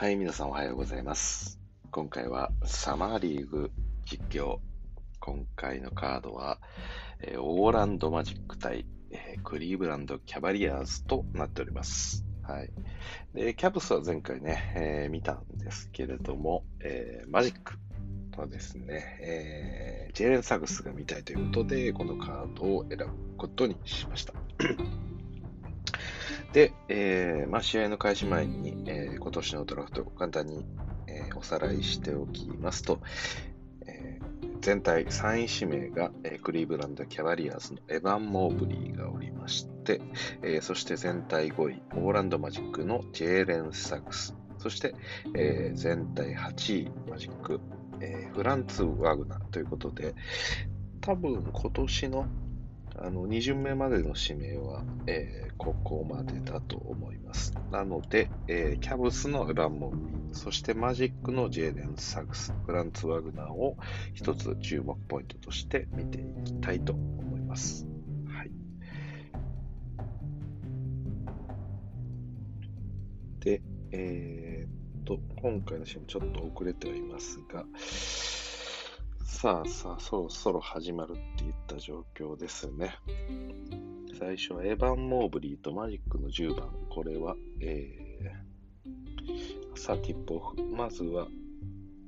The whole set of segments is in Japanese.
はい、皆さんおはようございます。今回はサマーリーグ実況。今回のカードは、えーオーランドマジック対、えークリーブランドキャバリアーズとなっております。はい。で、キャブスは前回ね、えー見たんですけれども、えマジックはですね、えージェーレン・サグスが見たいということで、このカードを選ぶことにしました。で、えーまあ、試合の開始前に、えー今年のドラフトを簡単に、えーおさらいしておきますと、えー全体3位指名が、えークリーブランド・キャバリアーズのエヴァン・モーブリーがおりまして、えーそして全体5位、オーランド・マジックのジェーレン・サグス、そして、えー全体8位、マジック、えーフランツ・ワグナーということで、多分今年のあの2巡目までの指名は、えーここまでだと思います。なので、えーキャブスのランモンビー、そしてマジックのジェーレン・サグス、フランツ・ワグナーを一つ注目ポイントとして見ていきたいと思います。はい。で、えーっと、今回の試合もちょっと遅れてはいますが、さあさあ、そろそろ始まるっていった状況ですね。最初はエヴァン・モーブリーとマジックの10番。これは、えー、サティップオフ。まずは、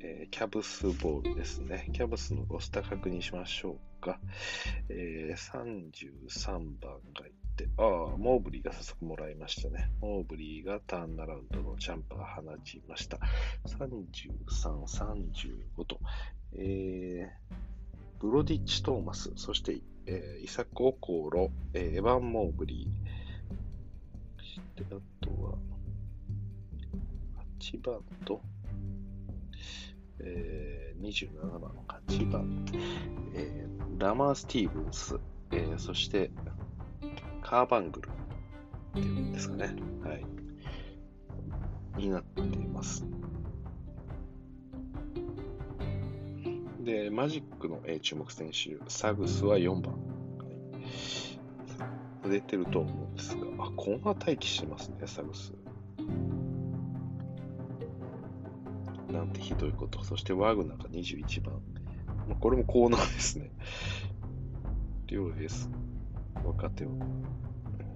えーキャブスボールですね。キャブスのロスター確認しましょうか。えー、33番がいって、ああ、モーブリーが早速もらいましたね。モーブリーがターンアラウンドのジャンパー放ちました。33、35と、えー、ブロディッチ・トーマス、そして、えーイサク・オコーロ、えーエヴァン・モーブリー、そしてあとは、8番と、えー27番の、8番、えーラマー・スティーブンス、えーそして、カーバングルっていうんですかね。はい。になっています。で、マジックの、え注目選手、サグスは4番。はい、出てると思うんですが、あ、コーナー待機してますね、サグス。なんてひどいこと。そしてワグナーが21番。まこれもコーナーですね。両エース、若手を。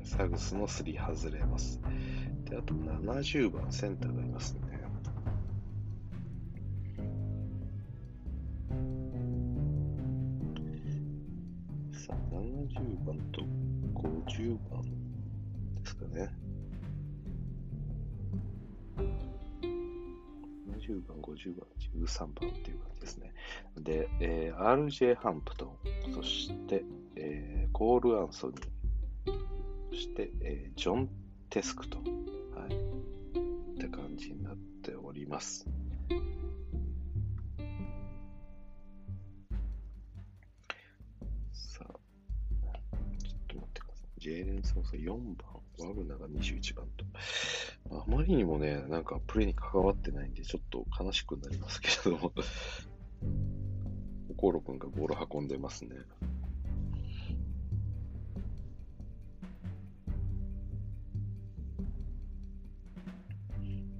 サグスの3外れます。で、あと70番センターがいますね。さあ、70番と50番ですかね。20番、50番、13番っていう感じですね。で、えー RJ ハンプトン、そして、えーコール・アンソニー、そして、えージョン・テスクと、はい、って感じになっております。ジェーレン・ソース4番、ワグナが21番と。あまりにもね、なんかプレーに関わってないんで、ちょっと悲しくなりますけれども。コロ君がボール運んでますね。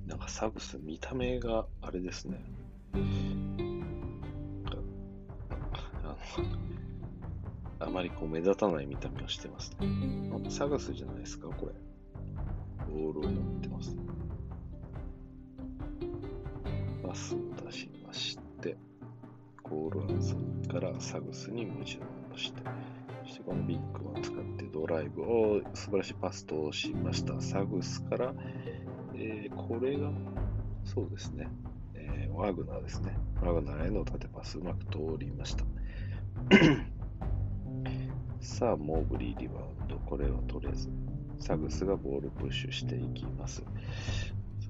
なんかサグス、見た目があれですね。あの、あまりこう目立たない見た目をしてますね。あサグスじゃないですか、これ。ボールを持ってます。パスを出しまして、コールアンソニーからサグスに無事をして、そしてこのビッグワン使ってドライブを素晴らしいパスとしました。サグスから、えーこれが、そうですね、えーワグナーですね。ワグナーへの縦パスうまく通りました。さあ、モーブリーリバウンド、これは取れず、サグスがボールプッシュしていきます。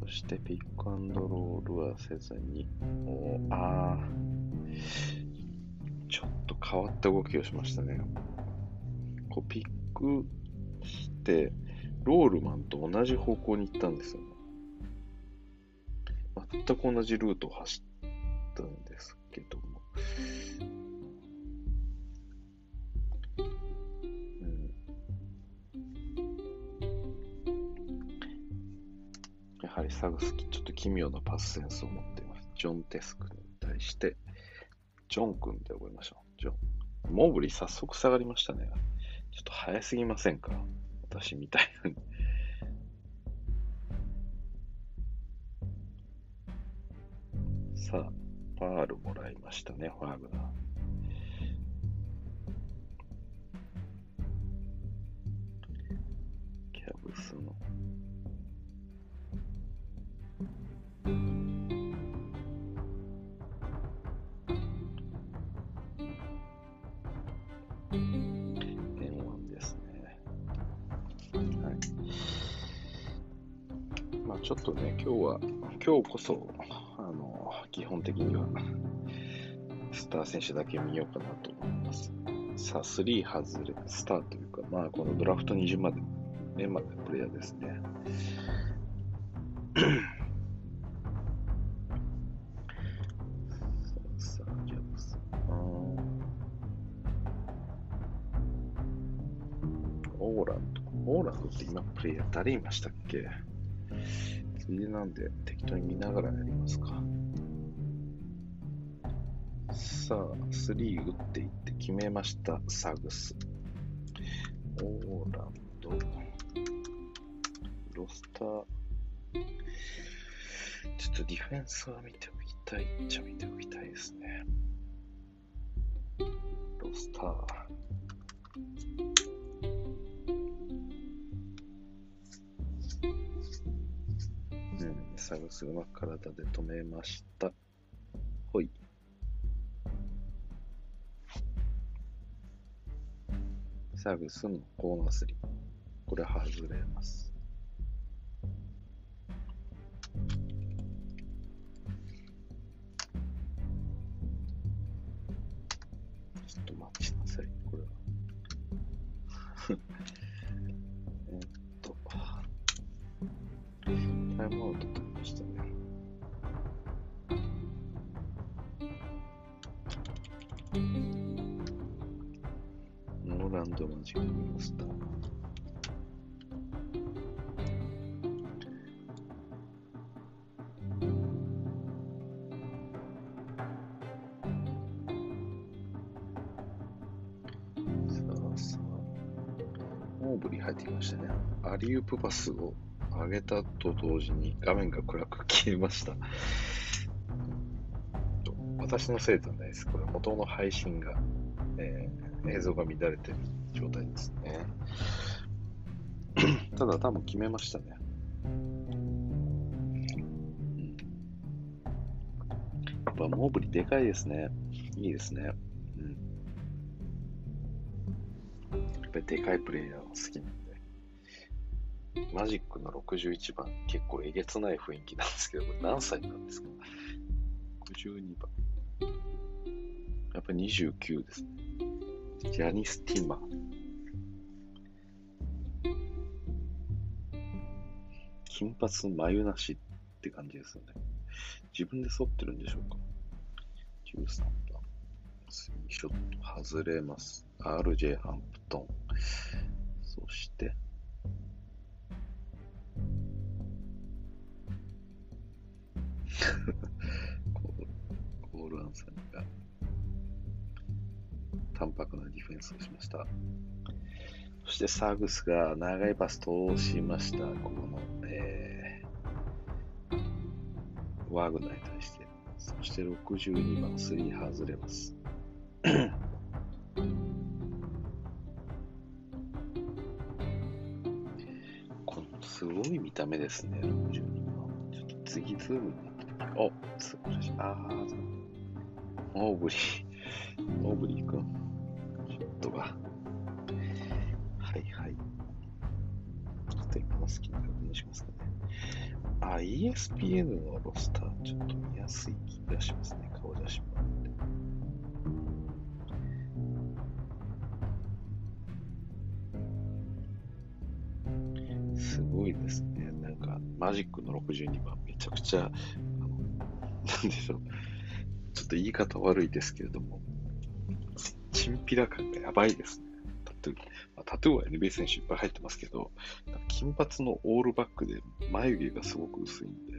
そしてピックアンドロールはせずに、おーあちょっと変わった動きをしましたね。こうピックして、ロールマンと同じ方向に行ったんですよ。全く同じルートを走ったんですけども。サグスキ、ちょっと奇妙なパスセンスを持っています。ジョン・テスクに対して、ジョン君って覚えましょう。ジョン。モーブリー早速下がりましたね。ちょっと早すぎませんか？私みたいに。さあ、パールもらいましたね、ファーグナー。キャブスの。ちょっとね、今日は、今日こそ、あの基本的にはスター選手だけ見ようかなと思います。さあ、3外れ、スターというか、まあ、このドラフト20まで、年までプレイヤーですね。オーラン。オーランドって今プレイヤー誰いましたっけ？ついでなんで適当に見ながらやりますか。さあ、3打っていって決めました、サグス。オーランド、ロスター。ちょっとディフェンスは見ておきたいっちゃ見ておきたいですね。ロスター。うん、サグスが体で止めました。ほい。サグスのコーナー3。これ外れます。ちょっと待ちなさい、これは。えっと、タイムアウトランドのジングルスター。ブリー入ってきましたね。アリウープパスを上げたと同時に画面が暗く消えました。私のせいではないです。これ元の配信が、えー映像が乱れてる状態ですね。ただ多分決めましたね。やっぱモーブリでかいですね。いいですね。うん。やっぱりでかいプレイヤーは好きなんで。マジックの61番、結構えげつない雰囲気なんですけど、何歳なんですか ?62 番。やっぱり29ですね。ジャニス・ティマ。金髪眉なしって感じですよね。自分で剃ってるんでしょうか ?13 番。スリーショット外れます。RJ ハンプトン。そして、コールアンサーが淡白なディフェンスをしました。そしてサーグスが長いパス通しました。この、えー、ワーグナーに対して。そして62番、3外れます。このすごい見た目ですね、62番。ちょっと次ズームになった時、おすごい。あー、オーブリー、オーブリー君。トが。はいはい。ちょっと今の好きな確認しますかね。あ、ESPN のロスター、ちょっと見やすい気がしますね。顔写真もあって。すごいですね。なんか、マジックの62番、めちゃくちゃ、あの、なんでしょう。ちょっと言い方悪いですけれども、チンピラ感がやばいですね。だって、あ、タトゥーは NBA 選手いっぱい入ってますけど、金髪のオールバックで眉毛がすごく薄いんで、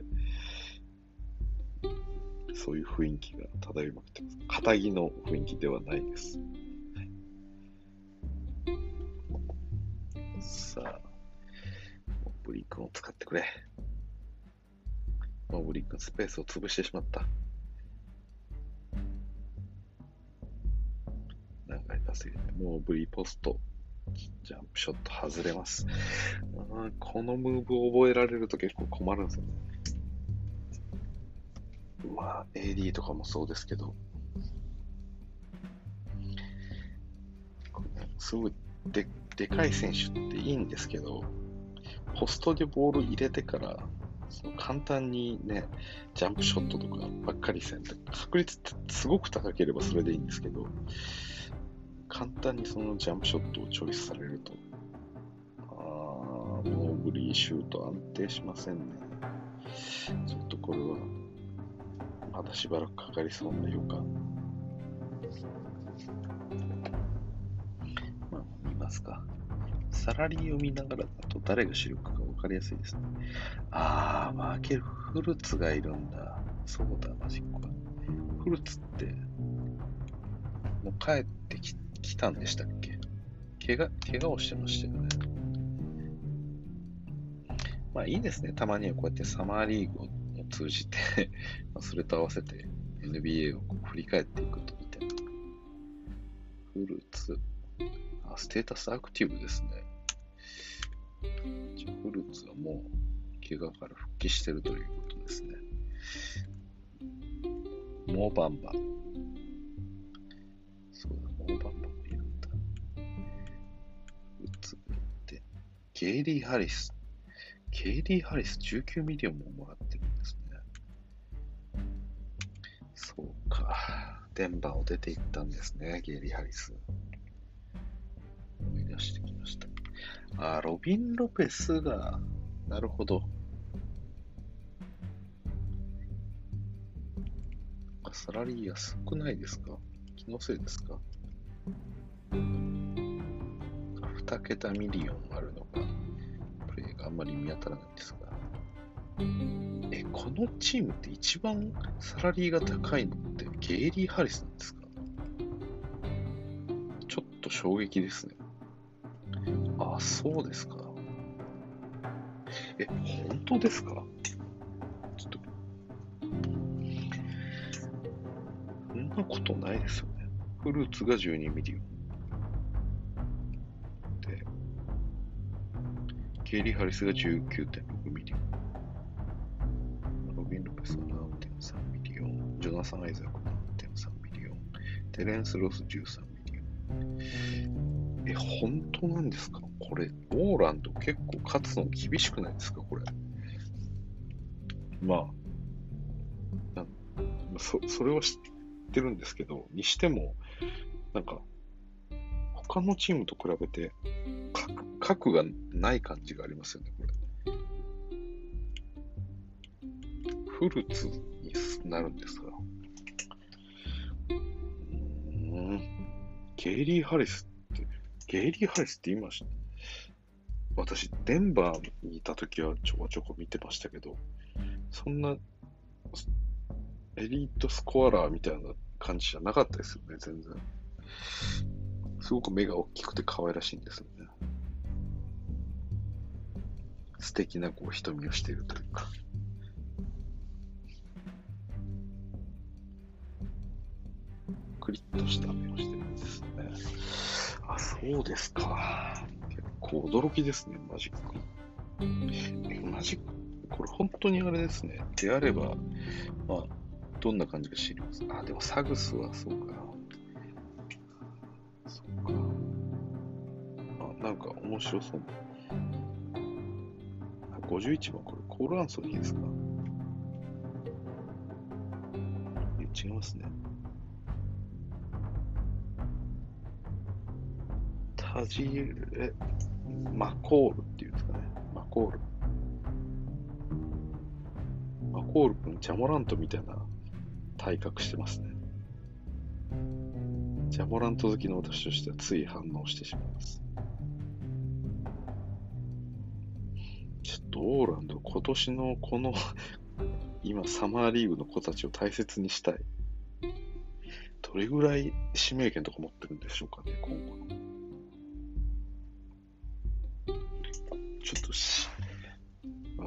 そういう雰囲気が漂いまくってます。肩着の雰囲気ではないです。さあ、ブリックを使ってくれ。モブリックスペースを潰してしまった。長いパス入れて、もうブリポスト、ジャンプショット外れます。このムーブ覚えられると結構困るんですよね。まあ、AD とかもそうですけど、すごいででかい選手っていいんですけど、ポストでボール入れてから、その簡単にね、ジャンプショットとかばっかりせん確率ってすごく高ければそれでいいんですけど、簡単にそのジャンプショットをチョイスされると、あー、ノーブリーシュート安定しませんね。ちょっとこれは、まだしばらくかかりそうな予感。まあ、見ますか。サラリーを見ながらだと誰が主力かが分かりやすいですね。あー、マーケル・フルツがいるんだ。そうだ、マジックは。フルツって、もう帰ってき来たんでしたっけ？怪我、怪我をしてましたよね。まあいいですね。たまにはこうやってサマーリーグを通じて それと合わせて NBA をこう振り返っていくとみたいな。フルーツ。あ、ステータスアクティブですね。じゃフルーツはもう怪我から復帰してるということですね。モーバンバ。そうだ、モーバンバゲイリー・ハリス。ゲイリー・ハリス19ミリオンももらってるんですね。そうか。デンバーを出ていったんですね、ゲイリー・ハリス。思い出してきました。あ、ロビン・ロペスが、なるほど。サラリー安くないですか？気のせいですか ?2 桁ミリオンあるのか、あんまり見当たらないんですが。え、このチームって一番サラリーが高いのってゲイリー・ハリスなんですか？ちょっと衝撃ですね。あ、そうですか。え、本当ですか？ちょっと。そんなことないですよね。フルツが12ミリオン。ゲイリー・ハリスが19.6ミリオン。ロビン・ロペスが7.3ミリオン。ジョナサン・アイザーク7.3ミリオン。テレンス・ロス13ミリオン。え、本当なんですか？これ、オーランド結構勝つの厳しくないですか、これ。まあ、そそれは知ってるんですけど、にしても、なんか、他のチームと比べて、核がない感じがありますよね、これ。フルーツになるんですか？うん。ゲイリー・ハリスって、ゲイリー・ハリスって言いました？私、デンバーにいた時はちょこちょこ見てましたけど、そんなエリートスコアラーみたいな感じじゃなかったですよね、全然。すごく目が大きくて可愛らしいんですね。素敵なこう瞳をしているというか。クリッとした目をしてるんですね。あ、そうですか。結構驚きですね、マジック。マジック、これ本当にあれですね。であれば、まあ、どんな感じか知ります。あ、でもサグスはそうか。そうか。あ、なんか面白そう。51番、これコールアンソニーですか？違いますね。タジえ、マコールっていうんですかね。マコール。マコール君、ジャモラントみたいな体格してますね。ジャモラント好きの私としてはつい反応してしまいます。ちょっとオーランド、今年のこの 今、サマーリーグの子たちを大切にしたい。どれぐらい指名権とか持ってるんでしょうかね、今後の。ちょっとし、あ、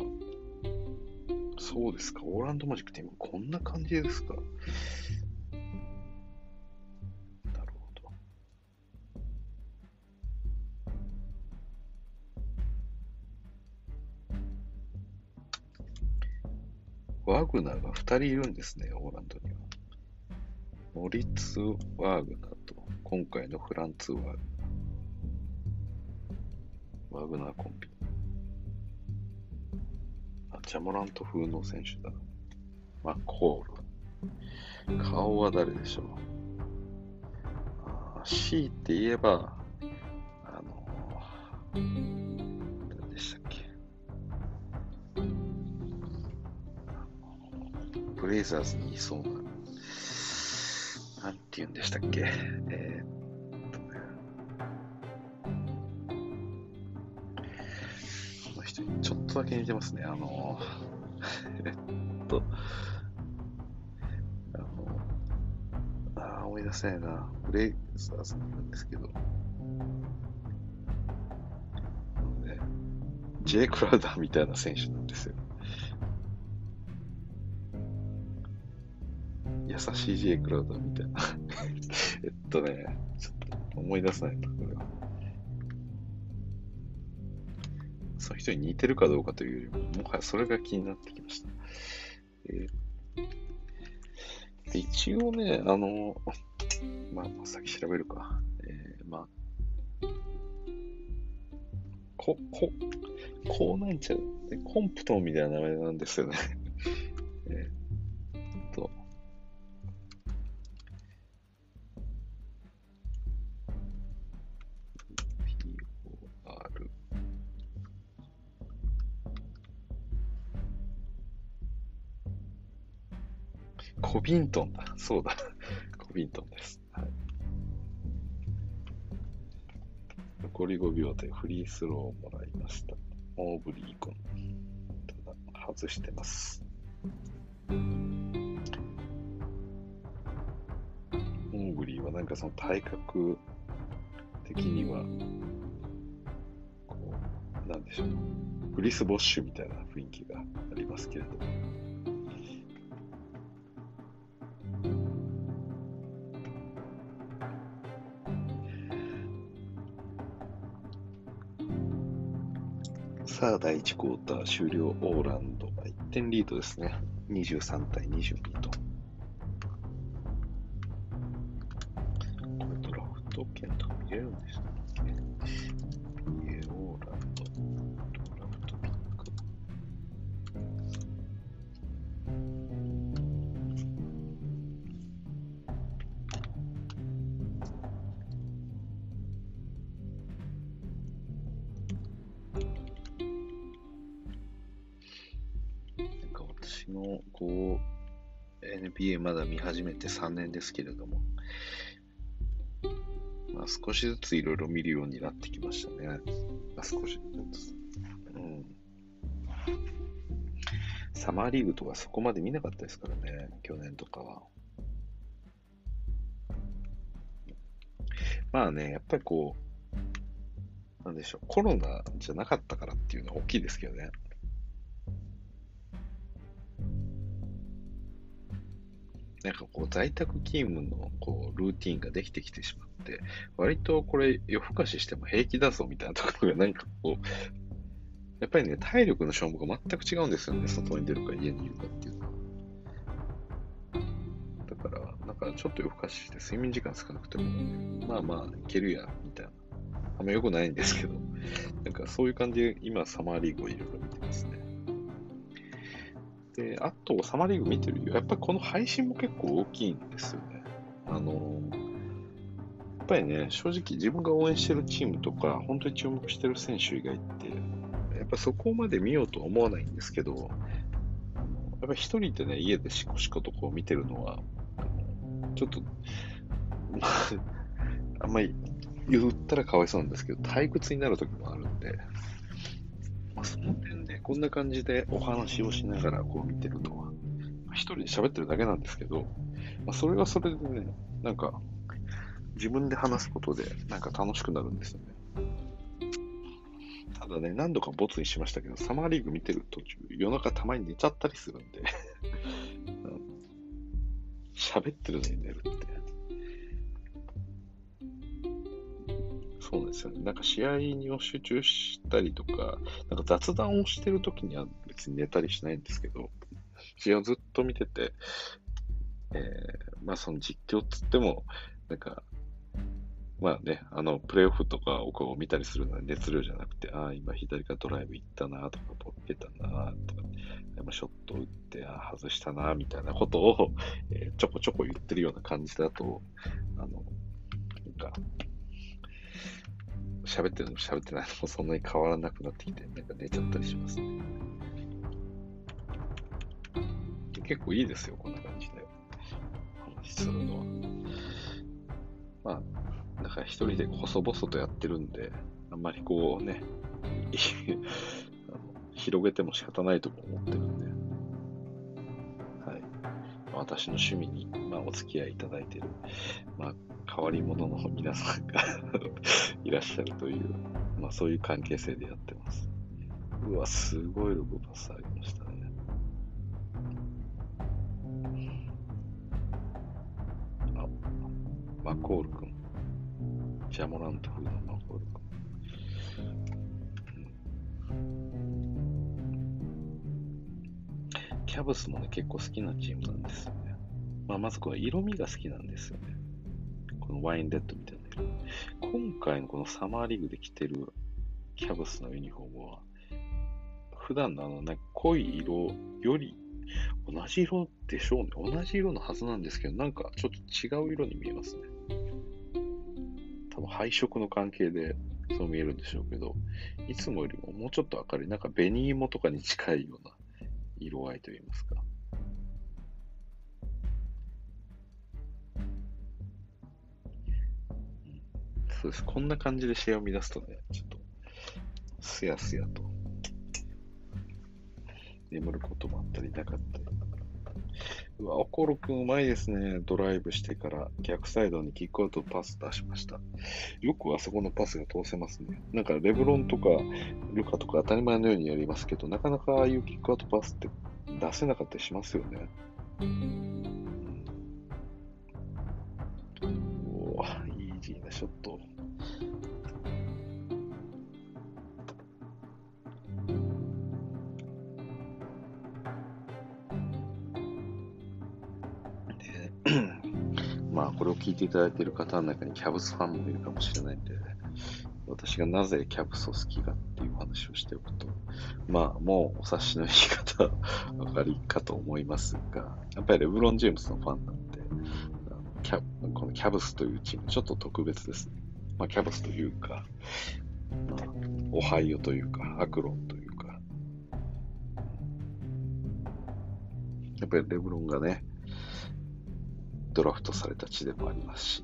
そうですか、オーランドマジックって今こんな感じですか。グナーが2人いるんですね、オーランドには。モリッツ・ワーグナーと、今回のフランツ・ワーグナー。ワグナーコンビ。あ、ジャモラント風の選手だ。マコール。顔は誰でしょう？あ ?C って言えば、あの誰ブレイザーズにいそうな、なんて言うんでしたっけ？えー、っとね。この人にちょっとだけ似てますね。あの、えっと、あの、あ思い出せないな。ブレイザーズにいるんですけど。あのね、ジェイ・クラウダーみたいな選手なんですよ。優しい J クラウドみたいな。えっとね、ちょっと思い出せないな、これは。その人に似てるかどうかというよりも、もはやそれが気になってきました。えー一応ね、あの、まあ、先調べるか。えー、まあ、こ、こ、こうなんちゃう。コンプトンみたいな名前なんですよね。ビントンだ。そうだ。コビントンです。はい、残り5秒でフリースローをもらいました。オーブリー君。ただ、外してます。オーブリーはなんかその体格的には、こう、なんでしょう。クリス・ボッシュみたいな雰囲気がありますけれども。さあ、第1クォーター終了。オーランドが1点リードですね。23対22と。これドラフト券とか見れるんでした NBA まだ見始めて3年ですけれども、まあ、少しずついろいろ見るようになってきましたね。まあ、少しずつ。うん。サマーリーグとかそこまで見なかったですからね、去年とかは。まあね、やっぱりこう、なんでしょう、コロナじゃなかったからっていうのは大きいですけどね。なんかこう在宅勤務のこうルーティンができてきてしまって、割とこれ夜更かししても平気だぞみたいなところがなんかこう、やっぱりね、体力の消耗が全く違うんですよね、外に出るか家にいるかっていうのは。だから、なんかちょっと夜更かしして睡眠時間少なくても、まあまあいけるや、みたいな。あんま良くないんですけど、なんかそういう感じで今サマーリーグをいろいろ見てますね。で、あと、サマーリーグ見てるよ。やっぱりこの配信も結構大きいんですよね。あの、やっぱりね、正直自分が応援してるチームとか、本当に注目してる選手以外って、やっぱそこまで見ようとは思わないんですけど、やっぱ一人でね、家でシコシコとこう見てるのは、ちょっと、あ、あんまり言ったらかわいそうなんですけど、退屈になる時もあるんで、まあ、その点こんな感じでお話をしながらこう見てると、一人で喋ってるだけなんですけど、まあ、それはそれでね、なんか、自分で話すことで、なんか楽しくなるんですよね。ただね、何度かボツにしましたけど、サマーリーグ見てる途中、夜中たまに寝ちゃったりするんで 喋ってるのに寝るって。そうですよね。なんか試合に集中したりとか、なんか雑談をしてるときには別に寝たりしないんですけど、試合をずっと見てて、えー、まあその実況っつっても、なんか、まあね、あの、プレイオフとかをこう見たりするのは熱量じゃなくて、ああ、今左からドライブ行ったなとか、ボケたなとか、今ショット打って、ああ、外したなみたいなことを、えー、ちょこちょこ言ってるような感じだと、あの、なんか、喋ってるのも喋ってないのも そんなに変わらなくなってきて、なんか寝ちゃったりしますね。結構いいですよ、こんな感じで。話するのは。まあ、だから一人で細々とやってるんで、あんまりこうね、広げても仕方ないと思ってるんで、はい。私の趣味に、まあ、お付き合いいただいてる、まあ、変わり者の皆さんが いらっしゃるという、まあ、そういう関係性でやってます。うわ、すごいログパスありましたね。あ、マコール君。ジャモラント風のマコール君。キャブスもね、結構好きなチームなんですよね。まあ、まずこの色味が好きなんですよね。このワインレッドみたいな色。今回のこのサマーリーグで着てるキャブスのユニフォームは、普段のあの、ね、濃い色より同じ色でしょうね。同じ色のはずなんですけど、なんかちょっと違う色に見えますね。多分配色の関係でそう見えるんでしょうけど、いつもよりももうちょっと明るい、なんか紅芋とかに近いような色合いといいますか。そうです。こんな感じで試合を乱すとね、ちょっと、すやすやと、眠ることもあったりなかったり。うわ、オコロ君うまいですね。ドライブしてから逆サイドにキックアウトパス出しました。よくあそこのパスが通せますね。なんかレブロンとかルカとか当たり前のようにやりますけど、なかなかああいうキックアウトパスって出せなかったりしますよね。おイージーなショッまあ、これを聞いていただいている方の中にキャブスファンもいるかもしれないんで、私がなぜキャブスを好きかっていう話をしておくと、まあ、もうお察しの言い方、お分かりかと思いますが、やっぱりレブロン・ジェームスのファンなんで、キャこのキャブスというチーム、ちょっと特別ですね。まあ、キャブスというか、まあ、オハイオというか、アクロンというか、やっぱりレブロンがね、ドラフトされた地でもありますし、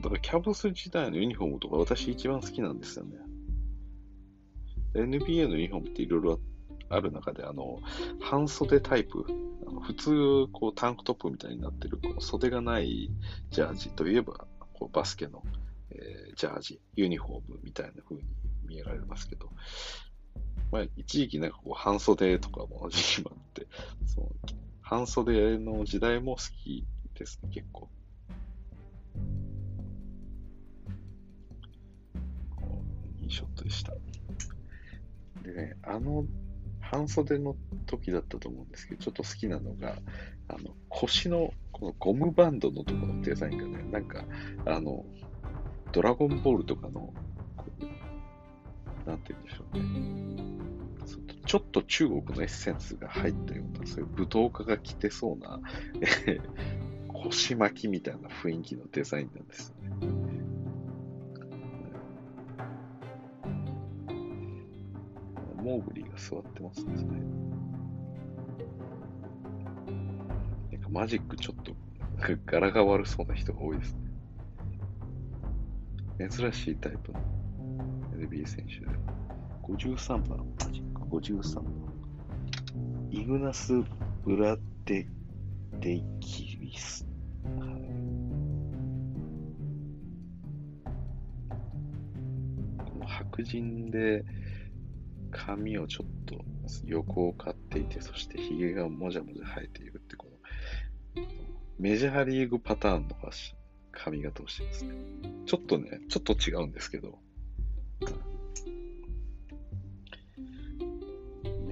だからキャブス時代のユニフォームとか私一番好きなんですよね。NBA のユニフォームっていろいろある中で、あの、半袖タイプ、あの普通、こう、タンクトップみたいになってる、この袖がないジャージといえば、こうバスケの、えー、ジャージ、ユニフォームみたいな風に見えられますけど、まあ、一時期なんかこう、半袖とかも時期もあって、その半袖の時代も好きですね、結構。いいショットでした。でね、あの半袖の時だったと思うんですけど、ちょっと好きなのが、あの腰のこのゴムバンドのところのデザインがね、なんか、あの、ドラゴンボールとかの、なんて言うんでしょうね。ちょっと中国のエッセンスが入ったような、そういう舞踏家が着てそうな、腰巻きみたいな雰囲気のデザインなんですね。モーグリーが座ってますね。なんかマジックちょっと柄が悪そうな人が多いですね。珍しいタイプの NBA 選手で。53番、マジック53番。イグナス・ブラデ・デキリス。はいこの白人で髪をちょっと横を刈っていて、そして髭がもじゃもじゃ生えているって、このメジャーリーグパターンの、髪型をしてますね。ちょっとね、ちょっと違うんですけど、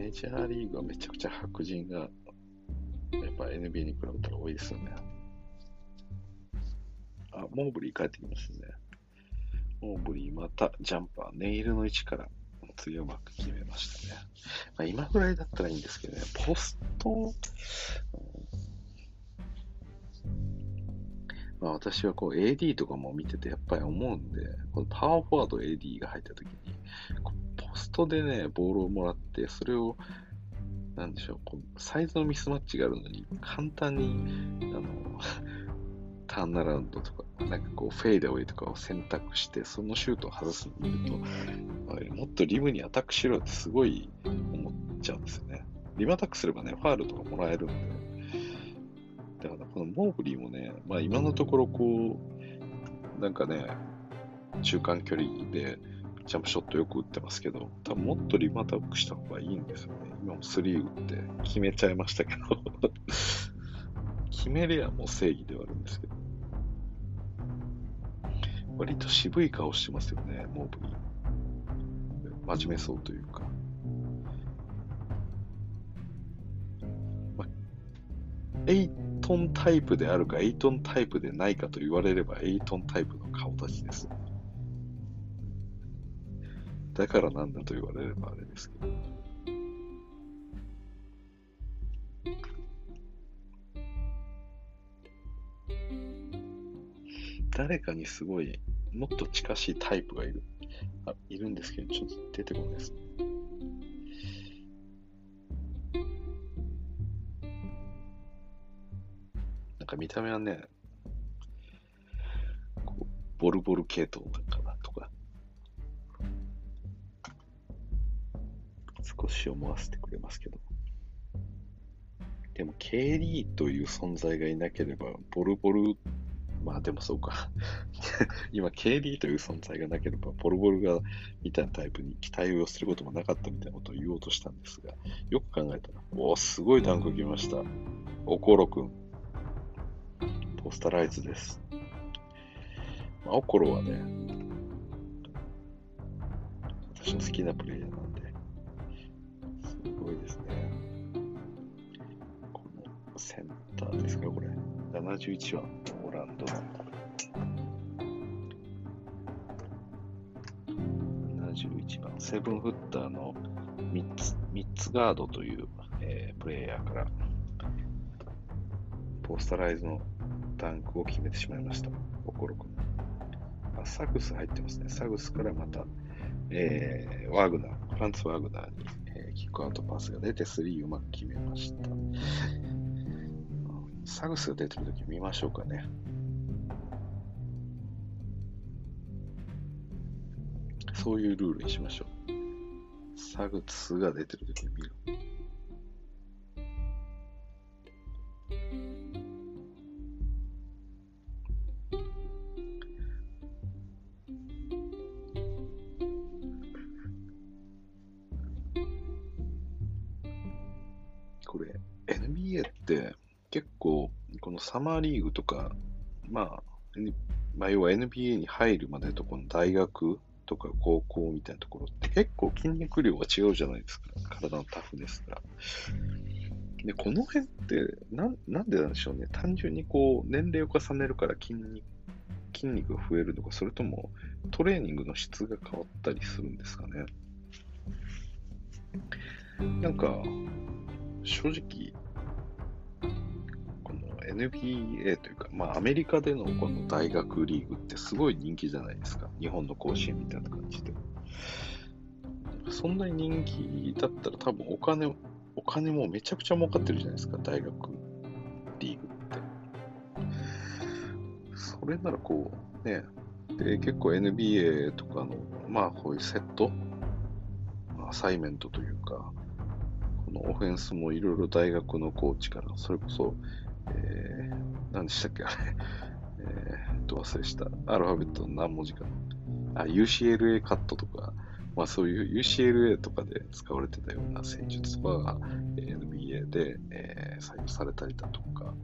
メジャーリーグはめちゃくちゃ白人が、やっぱ NBA に比べたら多いですよね。あ、モーブリー帰ってきましたね。モーブリーまたジャンパー、ネイルの位置から次うまく決めましたね。まあ、今ぐらいだったらいいんですけどね、ポスト、まあ、私はこう AD とかも見ててやっぱり思うんで、このパワーフォワード AD が入った時に、トでね、ボールをもらって、それを、なんでしょう、こうサイズのミスマッチがあるのに、簡単に、あの、ターンアラウンドとか、なんかこう、フェイダーウェイとかを選択して、そのシュートを外すのを見ると、もっとリムにアタックしろってすごい思っちゃうんですよね。リムアタックすればね、ファールとかもらえるんで、だからこのモーブリーもね、まあ今のところこう、なんかね、中間距離でジャンプショットよく打ってますけど、多分もっとリムアタックした方がいいんですよね。今も3打って決めちゃいましたけど 決めりゃもう正義ではあるんですけど。割と渋い顔してますよね、モーブリー。真面目そうというか。まエイトンタイプであるか、エイトンタイプでないかと言われれば、エイトンタイプの顔立ちです。だからなんだと言われればあれですけど。誰かにすごい、もっと近しいタイプがいる。あ、いるんですけど、ちょっと出てこないですね。なんか見た目はね、ボルボル系統少し思わせてくれますけど。でも、KD という存在がいなければ、ボルボルまあでもそうか。今、KD という存在がなければ、ポルボルがみたいなタイプに期待をすることもなかったみたいなことを言おうとしたんですが、よく考えたら、おお、すごいダンク来ました。おころくん。ポスタライズです。まあ、おころはね、私の好きなプレイヤーなん、ごいですね。このセンターですか、これ。71番、オランドの。71番、セブンフッターの3つ ,3 つガードという、えー、プレイヤーから、ポスタライズのダンクを決めてしまいました。心くん。あサグス入ってますね。サグスからまた、えー、ワグナー、フランツ・ワーグナーに、キックアウトパスが出て3うまく決めました。サグスが出てるとき見ましょうかね。そういうルールにしましょう。サグスが出てるとき見る。サマーリーグとか、まあ、まあ、要は NBA に入るまでとこの大学とか高校みたいなところって結構筋肉量が違うじゃないですか。体のタフですから。で、この辺ってな、なんでなんでしょうね。単純にこう、年齢を重ねるから筋肉、筋肉が増えるのか、それともトレーニングの質が変わったりするんですかね。なんか、正直、NBA というか、まあ、アメリカでのこの大学リーグってすごい人気じゃないですか。日本の甲子園みたいな感じで。そんなに人気だったら多分お金、お金もめちゃくちゃ儲かってるじゃないですか、大学リーグって。それならこう、ね、で、結構 NBA とかの、まあこういうセット、アサイメントというか、このオフェンスもいろいろ大学のコーチから、それこそ、えー、何でしたっけ？あ れ、えー、と忘れした。アルファベットの何文字かあ、UCLA カットとか、まあそういう UCLA とかで使われてたような戦術とかが NBA で、えー、採用されたりだとか、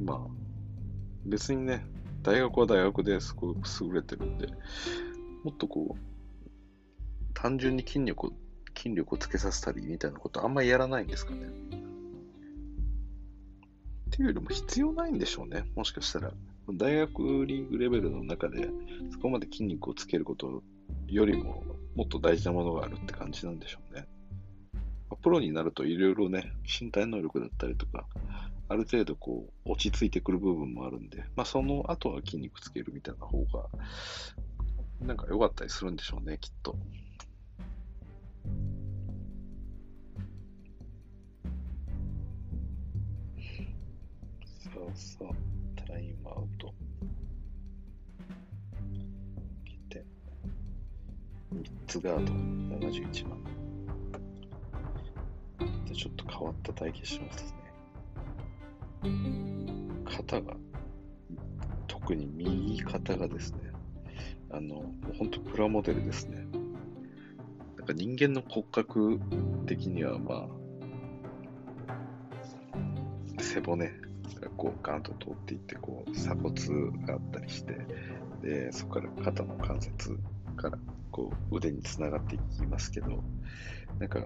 まあ別にね、大学は大学ですごく優れてるんで、もっとこう、単純に筋力、筋力をつけさせたりみたいなことあんまりやらないんですかね。ていうよりも必要ないんでしょうね。もしかしたら。大学リーグレベルの中でそこまで筋肉をつけることよりももっと大事なものがあるって感じなんでしょうね。プロになるといろいろね、身体能力だったりとか、ある程度こう落ち着いてくる部分もあるんで、まあその後は筋肉つけるみたいな方が、なんか良かったりするんでしょうね、きっと。さあさあ、タイムアウト。来て、3つガード、71万。で、ちょっと変わった体験しますね。肩が、特に右肩がですね、あの、本当プラモデルですね。なんか人間の骨格的には、まあ、背骨がこうガンと通っていって、こう鎖骨があったりして、で、そこから肩の関節からこう腕につながっていきますけど、なんか、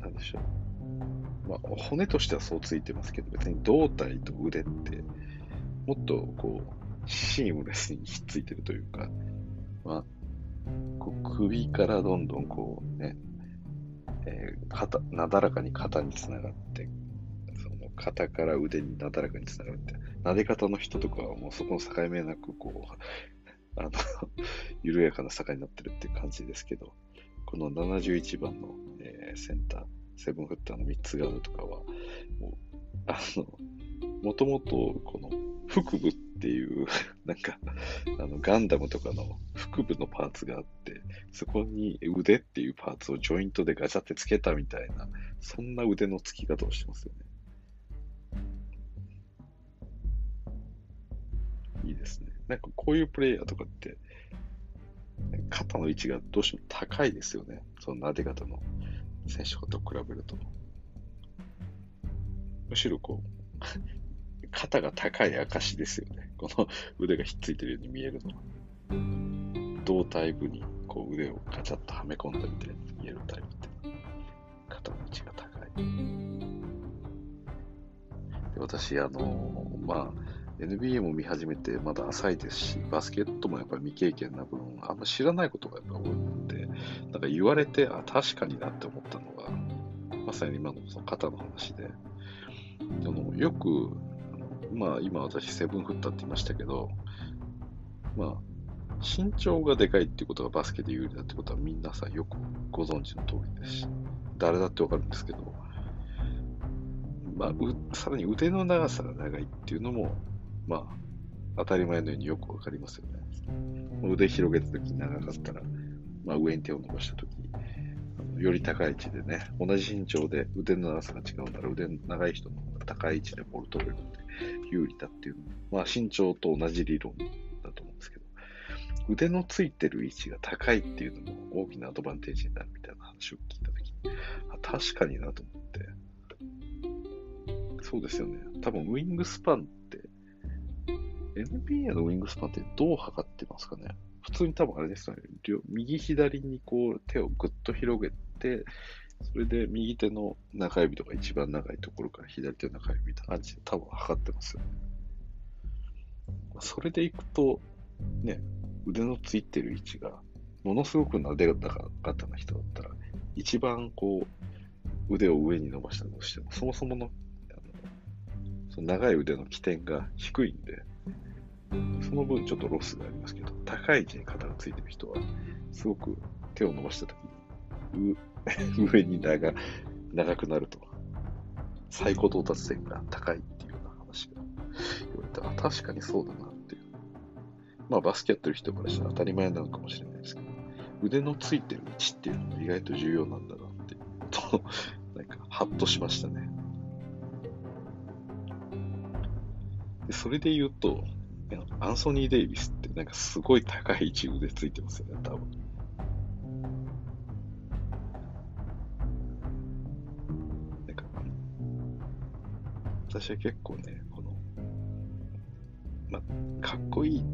なんでしょう。まあ、骨としてはそうついてますけど、別に胴体と腕って、もっとこう、シームレスにひっついてるというか、まあ、こう首からどんどんこうね、えー、肩、なだらかに肩につながって、肩から腕になだらかにつながって、撫で方の人とかはもうそこの境目なくこう、あの 緩やかな境になってるっていう感じですけど、この71番の、えー、センター、セブンフッターの3つがあるとかは、もう、あの、もともとこの腹部っていう なんか、あの、ガンダムとかの腹部のパーツがあって、そこに腕っていうパーツをジョイントでガチャってつけたみたいな、そんな腕の付き方をしてますよね。いいですね。なんかこういうプレイヤーとかって、肩の位置がどうしても高いですよね。その撫で方の。選手と比べると。むしろこう、肩が高い証ですよね。この腕がひっついてるように見えるのは。胴体部にこう腕をガチャッとはめ込んだみたいに見えるタイプって。肩の位置が高い。で私、あの、まあ、NBA も見始めてまだ浅いですし、バスケットもやっぱり未経験な分、あんま知らないことがやっぱ多いので、なんか言われて、あ、確かになって思ったのが、まさに今のその肩の話で、あのよく、まあ今私セブンフッターって言いましたけど、まあ身長がでかいっていうことがバスケで有利だってことは皆さんよくご存知の通りですし、誰だってわかるんですけど、まあ、さらに腕の長さが長いっていうのもまあ、当たり前のようによくわかりますよね。腕広げたとき長かったら、まあ、上に手を伸ばしたとき、より高い位置でね、同じ身長で腕の長さが違うなら腕の長い人の方が高い位置でボール取れるので有利だっていうまあ身長と同じ理論だと思うんですけど、腕のついてる位置が高いっていうのも大きなアドバンテージになるみたいな話を聞いたとき、あ確かになと思って、そうですよね。多分ウィングスパン NBA のウィングスパンってどう測ってますかね？普通に多分あれですよね。右左にこう手をぐっと広げて、それで右手の中指とか一番長いところから左手の中指みたいな感じで多分測ってますよね。それでいくと、ね、腕のついてる位置が、ものすごくなで方な人だったら、一番こう、腕を上に伸ばしたとしても、そもそものあのその長い腕の起点が低いんで、その分ちょっとロスがありますけど、高い位置に肩がついてる人は、すごく手を伸ばしたときに、上に長長くなると、最高到達点が高いっていうような話が言われたら、確かにそうだなっていう。まあバスケやってる人からしたら当たり前なのかもしれないですけど、腕のついてる位置っていうのが意外と重要なんだなって、と、なんか、ハッとしましたね。でそれで言うと、アンソニー・デイビスってなんかすごい高い位置腕ついてますよね、多分。なんか、私は結構ね、この、ま、かっこいい。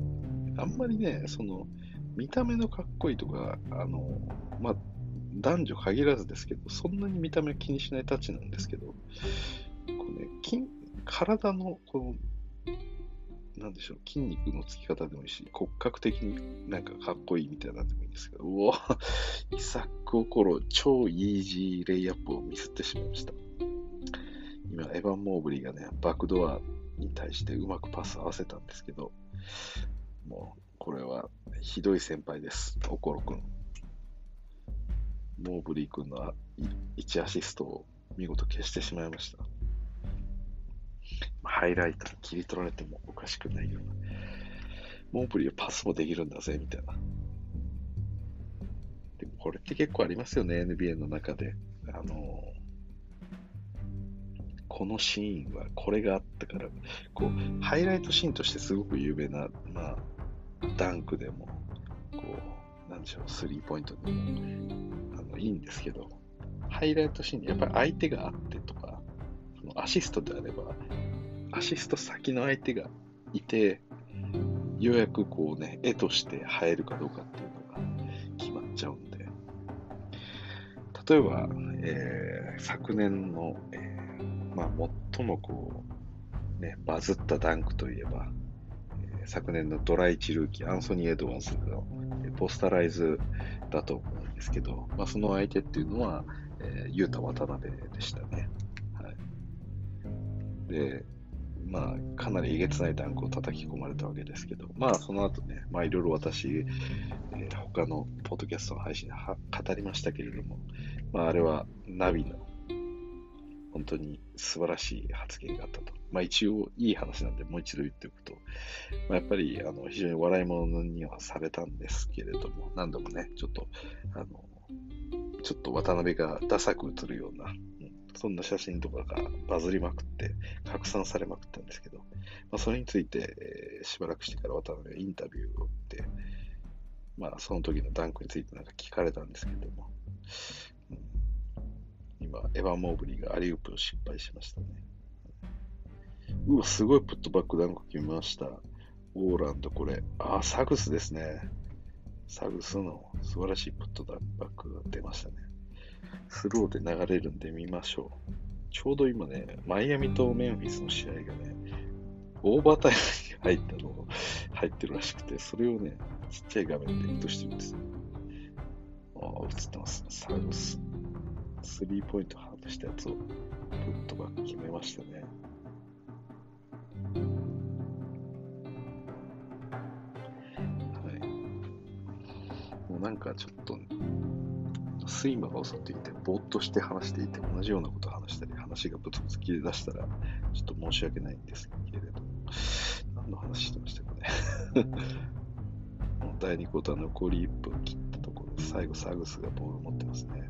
あんまりね、その、見た目のかっこいいとか、あの、まあ、男女限らずですけど、そんなに見た目気にしないたちなんですけど、こうね、筋体のこのなんでしょう、筋肉のつき方でもいいし、骨格的になんかかっこいいみたいなんでもいいんですけど、うお イサック・オコロ、超イージーレイアップをミスってしまいました。今、エヴァン・モーブリーがね、バックドアに対してうまくパス合わせたんですけど、もう、これはひどい先輩です、オコロ君。モーブリー君の1アシストを見事消してしまいました。ハイライトに切り取られてもおかしくないような。モープリーはパスもできるんだぜ、みたいな。でもこれって結構ありますよね、NBA の中で。あのこのシーンはこれがあったから、こう、ハイライトシーンとしてすごく有名な、まあ、ダンクでも、こう、なんでしょう、スリーポイントでも、あの、いいんですけど、ハイライトシーンでやっぱり相手があってとか、そのアシストであれば、アシスト先の相手がいて、ようやくこうね、絵として映えるかどうかっていうのが決まっちゃうんで、例えば、えー、昨年の、えー、まあ、最もこう、ね、バズったダンクといえば、えー、昨年のドライチルーキー、アンソニー・エドワーズのポスタライズだと思うんですけど、まあ、その相手っていうのは、えー、ユータ・渡辺でしたね。はい、で、まあ、かなりえげつないダンクを叩き込まれたわけですけど、まあ、その後ね、まあ、いろいろ私、えー、他のポッドキャストの配信で語りましたけれども、まあ、あれはナビの本当に素晴らしい発言があったと。まあ、一応いい話なんでもう一度言っておくと、まあ、やっぱりあの非常に笑い物にはされたんですけれども、何度もね、ちょっと、あの、ちょっと渡辺がダサく映るような、そんな写真とかがバズりまくって、拡散されまくったんですけど、まあ、それについて、えー、しばらくしてから渡辺がインタビューを打って、まあ、その時のダンクについてなんか聞かれたんですけども、うん、今、エヴァン・モーブリーがアリウープを失敗しましたね。うわ、すごいプットバックダンク決めました。オーランド、これ。あ、サグスですね。サグスの素晴らしいプットバックが出ましたね。スローで流れるんで見ましょう。ちょうど今ね、マイアミとメンフィスの試合がね、オーバータイムに入ったの入ってるらしくて、それをね、ちっちゃい画面で映してるんですああ、映ってます。サウス。スリーポイント外したやつを、プットバック決めましたね。はい。もうなんかちょっと、ね睡魔が襲っていて、ぼーっとして話していて、同じようなことを話したり、話がブツブツ切れ出したら、ちょっと申し訳ないんですけれど、何の話してましたかね。第2クォーター残り1分切ったところ、最後サグスがボールを持ってますね。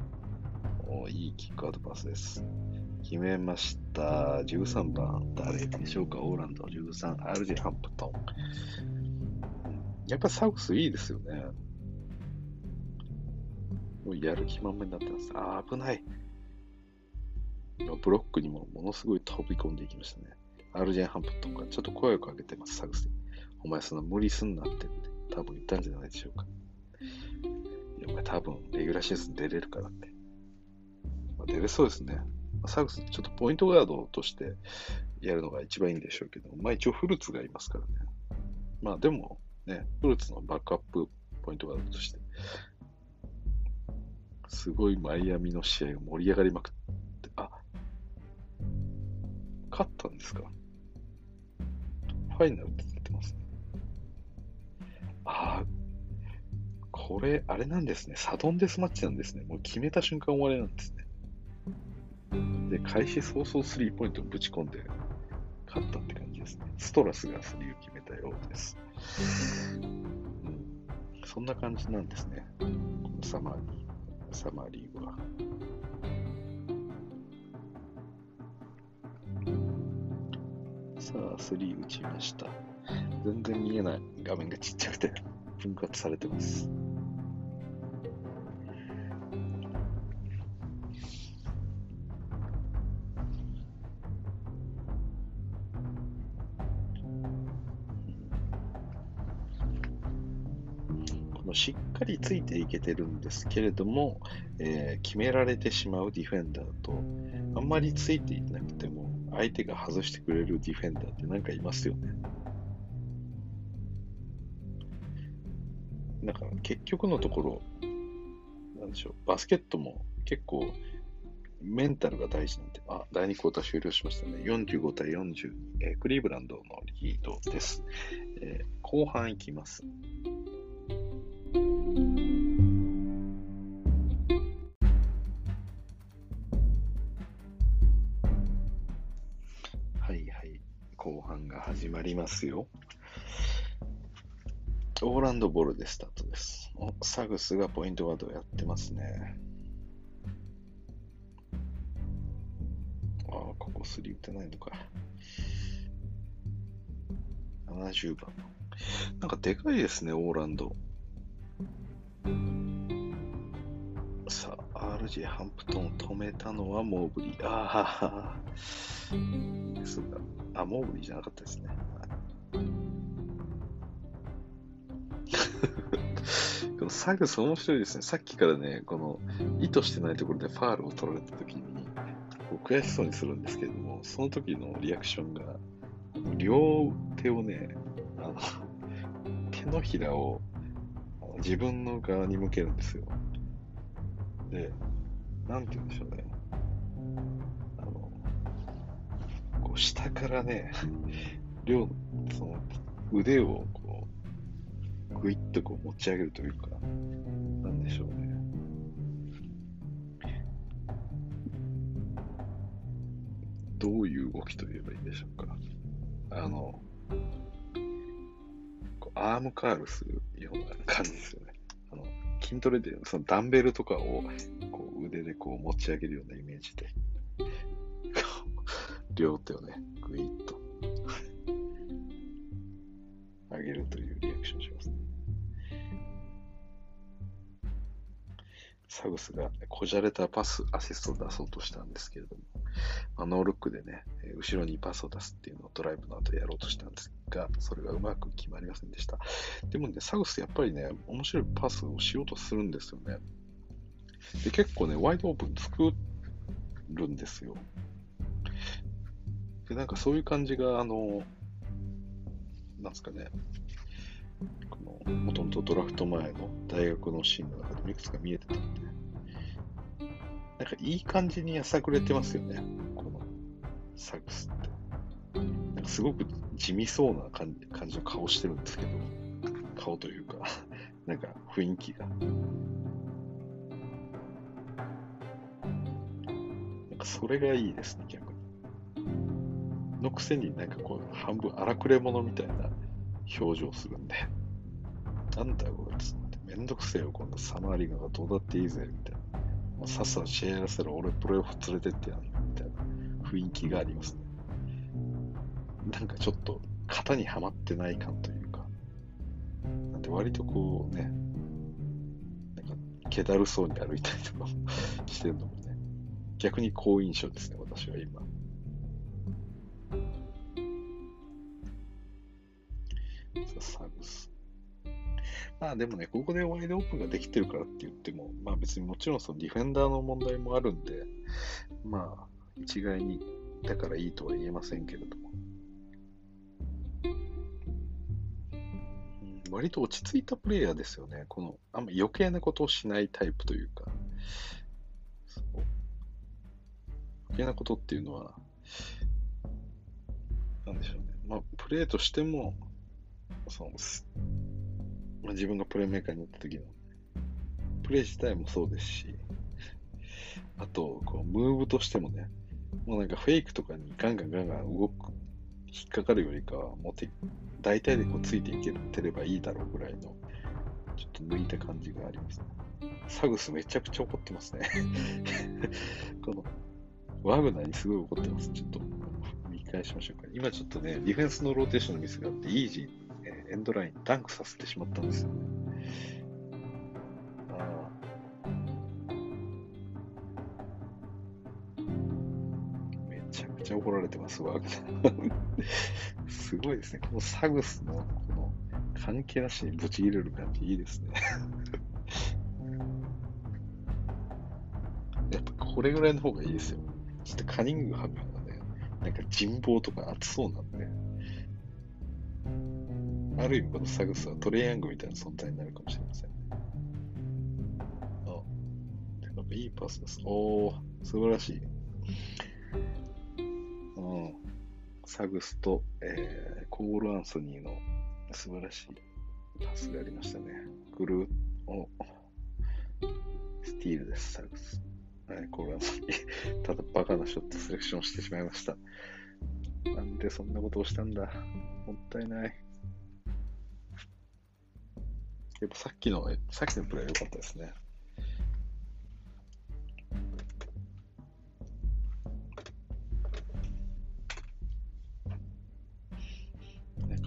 おいいキックアウトパスです。決めました。13番、誰でしょうか？オーランド13、アルジ・ハンプトン。やっぱサグスいいですよね。もうやる気満々になってます。あ、危ない。ブロックにもものすごい飛び込んでいきましたね。アルジェン・ハンプトンがちょっと声をかけてます、サグスに。お前そんな無理すんなってって多分言ったんじゃないでしょうか。いや、お前多分レギュラーシーズン出れるからって。まあ、出れそうですね。ま、サグスちょっとポイントガードとしてやるのが一番いいんでしょうけど、まあ一応フルーツがいますからね。まあでもね、フルーツのバックアップポイントガードとしてすごいマイアミの試合が盛り上がりまくって、あ、勝ったんですか？ファイナルって言ってますね。ああ、これ、あれなんですね。サドンデスマッチなんですね。もう決めた瞬間終わりなんですね。で、開始早々スリーポイントをぶち込んで、勝ったって感じですね。ストラスがスリーを決めたようです。そんな感じなんですね。このサマーリー、サマリーは。さあ、3打ちました。全然見えない画面がちっちゃくて分割されてます。かりついていけてるんですけれども、えー、決められてしまうディフェンダーと、あんまりついていなくても、相手が外してくれるディフェンダーってなんかいますよね。だから結局のところ、なんでしょう、バスケットも結構メンタルが大事なんで、あ、第2クォーター終了しましたね。45対40、えー、クリーブランドのリードです。えー、後半いきます。後半が始まりますよ。オーランドボールでスタートです。サグスがポイントガードをやってますね。ああ、ここ3打てないのか。70番。なんかでかいですね、オーランド。さあ、RJ ハンプトンを止めたのはモーブリー。ああ、ですが、あ、モーブリーじゃなかったですね。このサグス面白いですね。さっきからね、この意図してないところでファールを取られたときに、こう悔しそうにするんですけれども、その時のリアクションが、両手をね、あの手のひらを自分の側に向けるんですよ。で、なんて言うんでしょうね。あの、こう下からね、両、その腕をこう、ぐいっとこう持ち上げるというか、なんでしょうね。どういう動きと言えばいいんでしょうか。あの、アームカールするような感じですよね。筋トレでそのダンベルとかをこう腕でこう持ち上げるようなイメージで、両手をね、ぐいっと。上げるというリアクションしますね。サグスがこじゃれたパス、アシストを出そうとしたんですけれども、まあ、ノールックでね、後ろにパスを出すっていうのをドライブの後やろうとしたんですが、それがうまく決まりませんでした。でもね、サグスやっぱりね、面白いパスをしようとするんですよね。で、結構ね、ワイドオープン作るんですよ。で、なんかそういう感じが、あの、なんですかね、この、もともとドラフト前の大学のシーンの中でもいくつか見えてたんで、なんかいい感じにやさぐれてますよね、このサグスって。なんかすごく地味そうな感じ感じの顔してるんですけど、顔というか、なんか雰囲気が。なんかそれがいいですね、逆に。のくせになんかこう、半分荒くれ者みたいな表情するんで、なんだよこいつって、めんどくせえよ、こんなサマーリーガがどうだっていいぜ、みたいな。もうさっさと試合やらせろ、俺プレイオフ連れてってやるみたいな雰囲気がありますね。なんかちょっと型にはまってない感というか、なんで割とこうね、なんか気だるそうに歩いたりとかしてるのもね、逆に好印象ですね、私は今。サグス。まあでもね、ここでワイドオープンができてるからって言っても、まあ別にもちろんそのディフェンダーの問題もあるんで、まあ一概にだからいいとは言えませんけれども。割と落ち着いたプレイヤーですよね。この、あんま余計なことをしないタイプというか、う余計なことっていうのは、なんでしょうね。まあ、プレイとしても、その、まあ、自分がプレイメーカーになった時の、プレイ自体もそうですし、あと、こう、ムーブとしてもね、もうなんかフェイクとかにガンガンガンガン動く、引っかかるよりかは、もうて大体でこうついていけてればいいだろうぐらいのちょっと抜いた感じがありますね。サグスめちゃくちゃ怒ってますね。この、ワグナーにすごい怒ってます。ちょっと見返しましょうか。今ちょっとね、ディフェンスのローテーションのミスがあって、イージー、えエンドライン、ダンクさせてしまったんですよね。ちゃ怒られてます、ワグナー。すごいですね。このサグスの、この、関係なしにぶち入れる感じいいですね。やっぱこれぐらいの方がいいですよ。ちょっとカニングハムがね、なんか人望とか熱そうなんで、ある意味このサグスはトレイヤングみたいな存在になるかもしれません。あ、なんかいいパスです。おー、素晴らしい。うん。サグスと、えー、コール・アンソニーの素晴らしいパスがありましたね。グルー、お、スティールです、サグス。はい、コール・アンソニー。ただバカなショットセレクションしてしまいました。なんでそんなことをしたんだ。もったいない。やっぱさっきの、さっきのプレー良かったですね。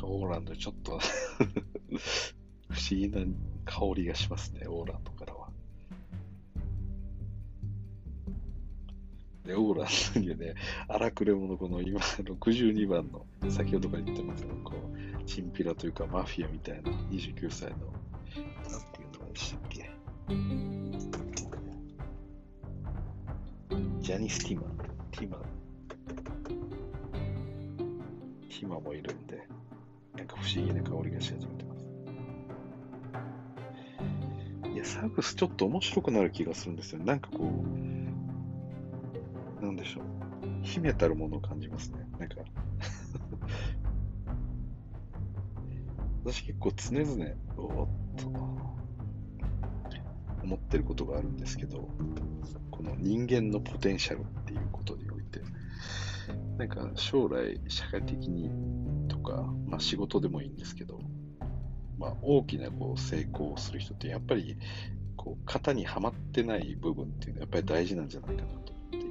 オーランドちょっと 不思議な香りがしますね、オーランドからは。で、オーランドにね、荒くれ者、この今、62番の、先ほどから言ってますけど、こう、チンピラというかマフィアみたいな29歳の、なんていうのでしたっけ？ジャニス・ティマ、ティマ、ティマもいるんで、なんか不思議な香りがし始めてます。いや、サグスちょっと面白くなる気がするんですよ。なんかこう、なんでしょう。秘めたるものを感じますね。なんか 私結構常々、おっと、思ってることがあるんですけど、この人間のポテンシャルっていうことにおいて、なんか将来社会的にか、まあ、仕事でもいいんですけど、まあ、大きなこう成功をする人ってやっぱりこう型にはまってない部分っていうのはやっぱり大事なんじゃないかなと思っていて、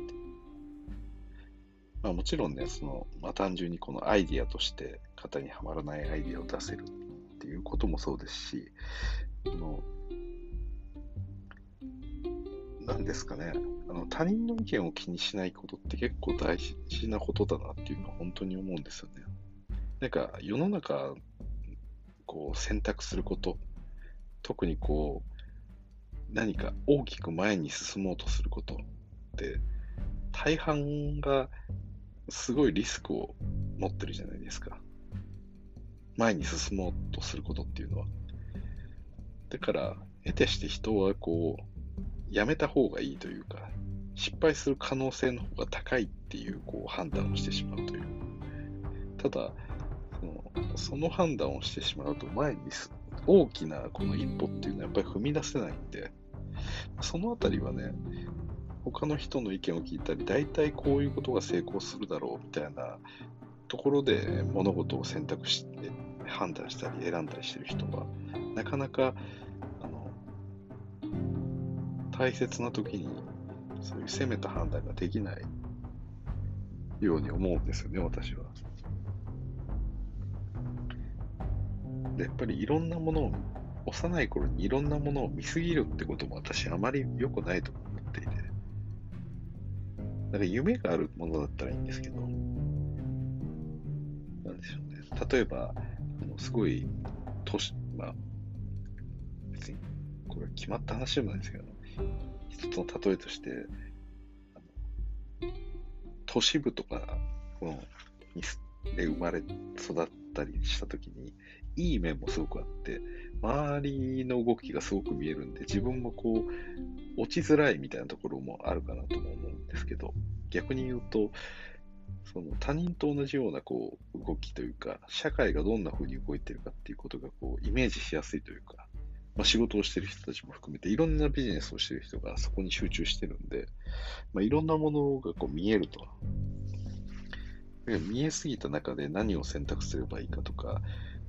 まあ、もちろんねその、まあ、単純にこのアイディアとして型にはまらないアイディアを出せるっていうこともそうですしのなんですかねあの他人の意見を気にしないことって結構大事なことだなっていうのは本当に思うんですよね。なんか世の中、こう選択すること、特にこう、何か大きく前に進もうとすることって、大半がすごいリスクを持ってるじゃないですか。前に進もうとすることっていうのは。だから、得てして人はこう、やめた方がいいというか、失敗する可能性の方が高いっていうこう判断をしてしまうという。ただ、その判断をしてしまうと前に大きなこの一歩っていうのはやっぱり踏み出せないんで、そのあたりはね、他の人の意見を聞いたり、大体こういうことが成功するだろうみたいなところで物事を選択して判断したり選んだりしてる人は、なかなかあの大切な時にそういう攻めた判断ができないように思うんですよね、私は。やっぱりいろんなものを、幼い頃にいろんなものを見すぎるってことも私あまり良くないと思っていて、なんか夢があるものだったらいいんですけど、なんでしょうね。例えば、あのすごい、年、まあ、別に、これ決まった話でもないですけど、一つの例えとして、都市部とか、この、で生まれ育ったりしたときに、いい面もすごくあって、周りの動きがすごく見えるんで、自分もこう、落ちづらいみたいなところもあるかなとも思うんですけど、逆に言うと、その他人と同じようなこう動きというか、社会がどんな風に動いてるかっていうことがこうイメージしやすいというか、まあ、仕事をしてる人たちも含めて、いろんなビジネスをしてる人がそこに集中してるんで、まあ、いろんなものがこう見えると。見えすぎた中で何を選択すればいいかとか、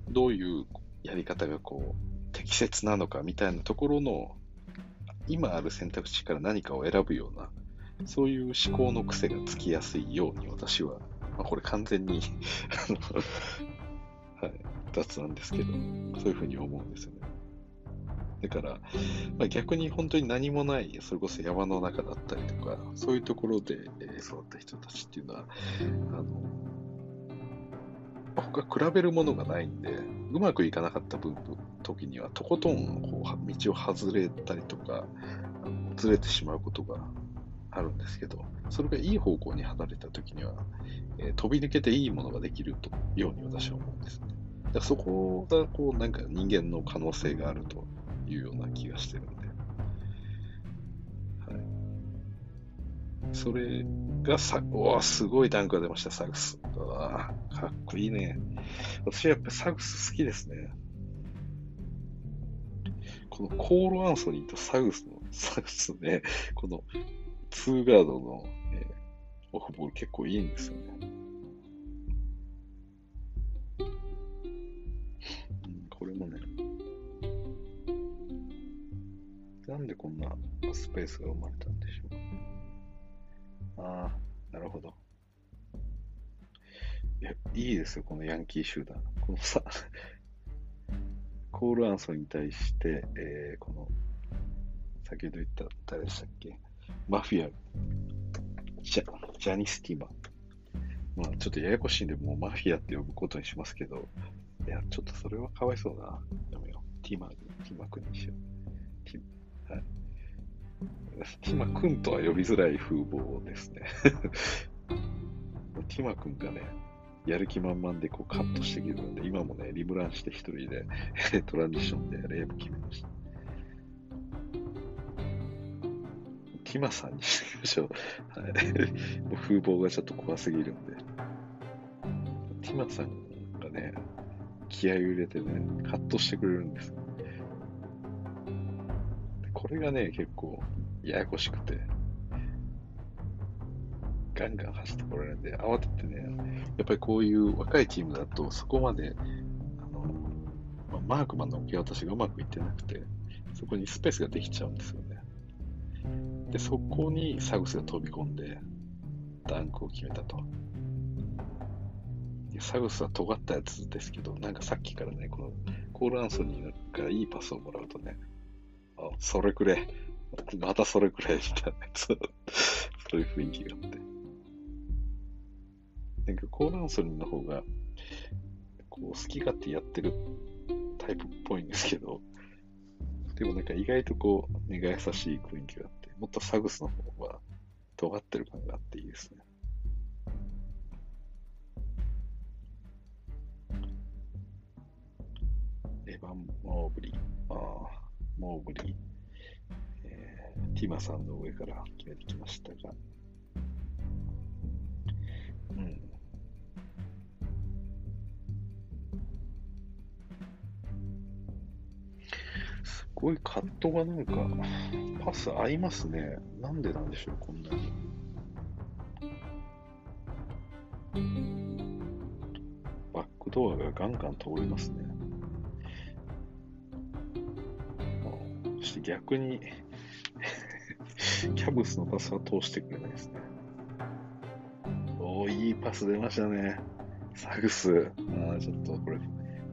どういうやり方がこう適切なのかみたいなところの、今ある選択肢から何かを選ぶような、そういう思考の癖がつきやすいように私は、まあ、これ完全に はい、雑なんですけど、そういうふうに思うんですよね。だから、まあ、逆に本当に何もない、それこそ山の中だったりとか、そういうところで、えー、育った人たちっていうのは、あの、他比べるものがないんで、うまくいかなかった分時には、とことんこう道を外れたりとか、ずれてしまうことがあるんですけど、それがいい方向に離れた時には、えー、飛び抜けていいものができるとように私は思うんですね。だからそこがこうなんか人間の可能性があるというような気がしてるんで、それがさ、おすごいダンクが出ました、サグス。わかっこいいね。私はやっぱサグス好きですね。このコール・アンソニーとサグスの、サグスね、このツーガードの、え、オフボール結構いいんですよね。うん、これもね、なんでこんなスペースが生まれたんでしょうい、いですよ、このヤンキー集団。このさ、コール・アンソンに対して、えー、この、先ほど言った誰でしたっけ？マフィア、ジャジャニス・ティマ。まあ、ちょっとややこしいんで、もうマフィアって呼ぶことにしますけど、いや、ちょっとそれはかわいそうだな。やめよう。ティマ、ティマ君にしよう。ティはい。ティマ君とは呼びづらい風貌ですね。ティマ君がね、やる気満々でこうカットしてきるので、今もね、リブランして一人でトランジションでレーブ決めました。ティマさんにしてみましょう。はい、もう風貌がちょっと怖すぎるんで。ティマさんがね、気合を入れてね、カットしてくれるんです。これがね、結構ややこしくて、ガンガン走ってこられるんで、慌ててね、やっぱりこういう若いチームだと、そこまで、あの、まあ、マークマンの受け渡しがうまくいってなくて、そこにスペースができちゃうんですよね。で、そこにサグスが飛び込んで、ダンクを決めたと。サグスは尖ったやつですけど、なんかさっきからね、このコール・アンソニーからいいパスをもらうとね、あ、それくれ、またそれくれ、みたいなやつ、そういう雰囲気があって。なんかコーランソリンの方が、こう、好き勝手やってるタイプっぽいんですけど、でもなんか意外とこう、根が優しい雰囲気があって、もっとサグスの方は尖ってる感があっていいですね。エヴァン・モーブリー、ああ、モーブリー、えー、ティマさんの上から決めてきましたが、うん。ごいカットがなんか、パス合いますね。なんでなんでしょう、こんなに。バックドアがガンガン通りますね。そして逆に キャブスのパスは通してくれないですね。おお、いいパス出ましたね。サグス。ああ、ちょっとこれ、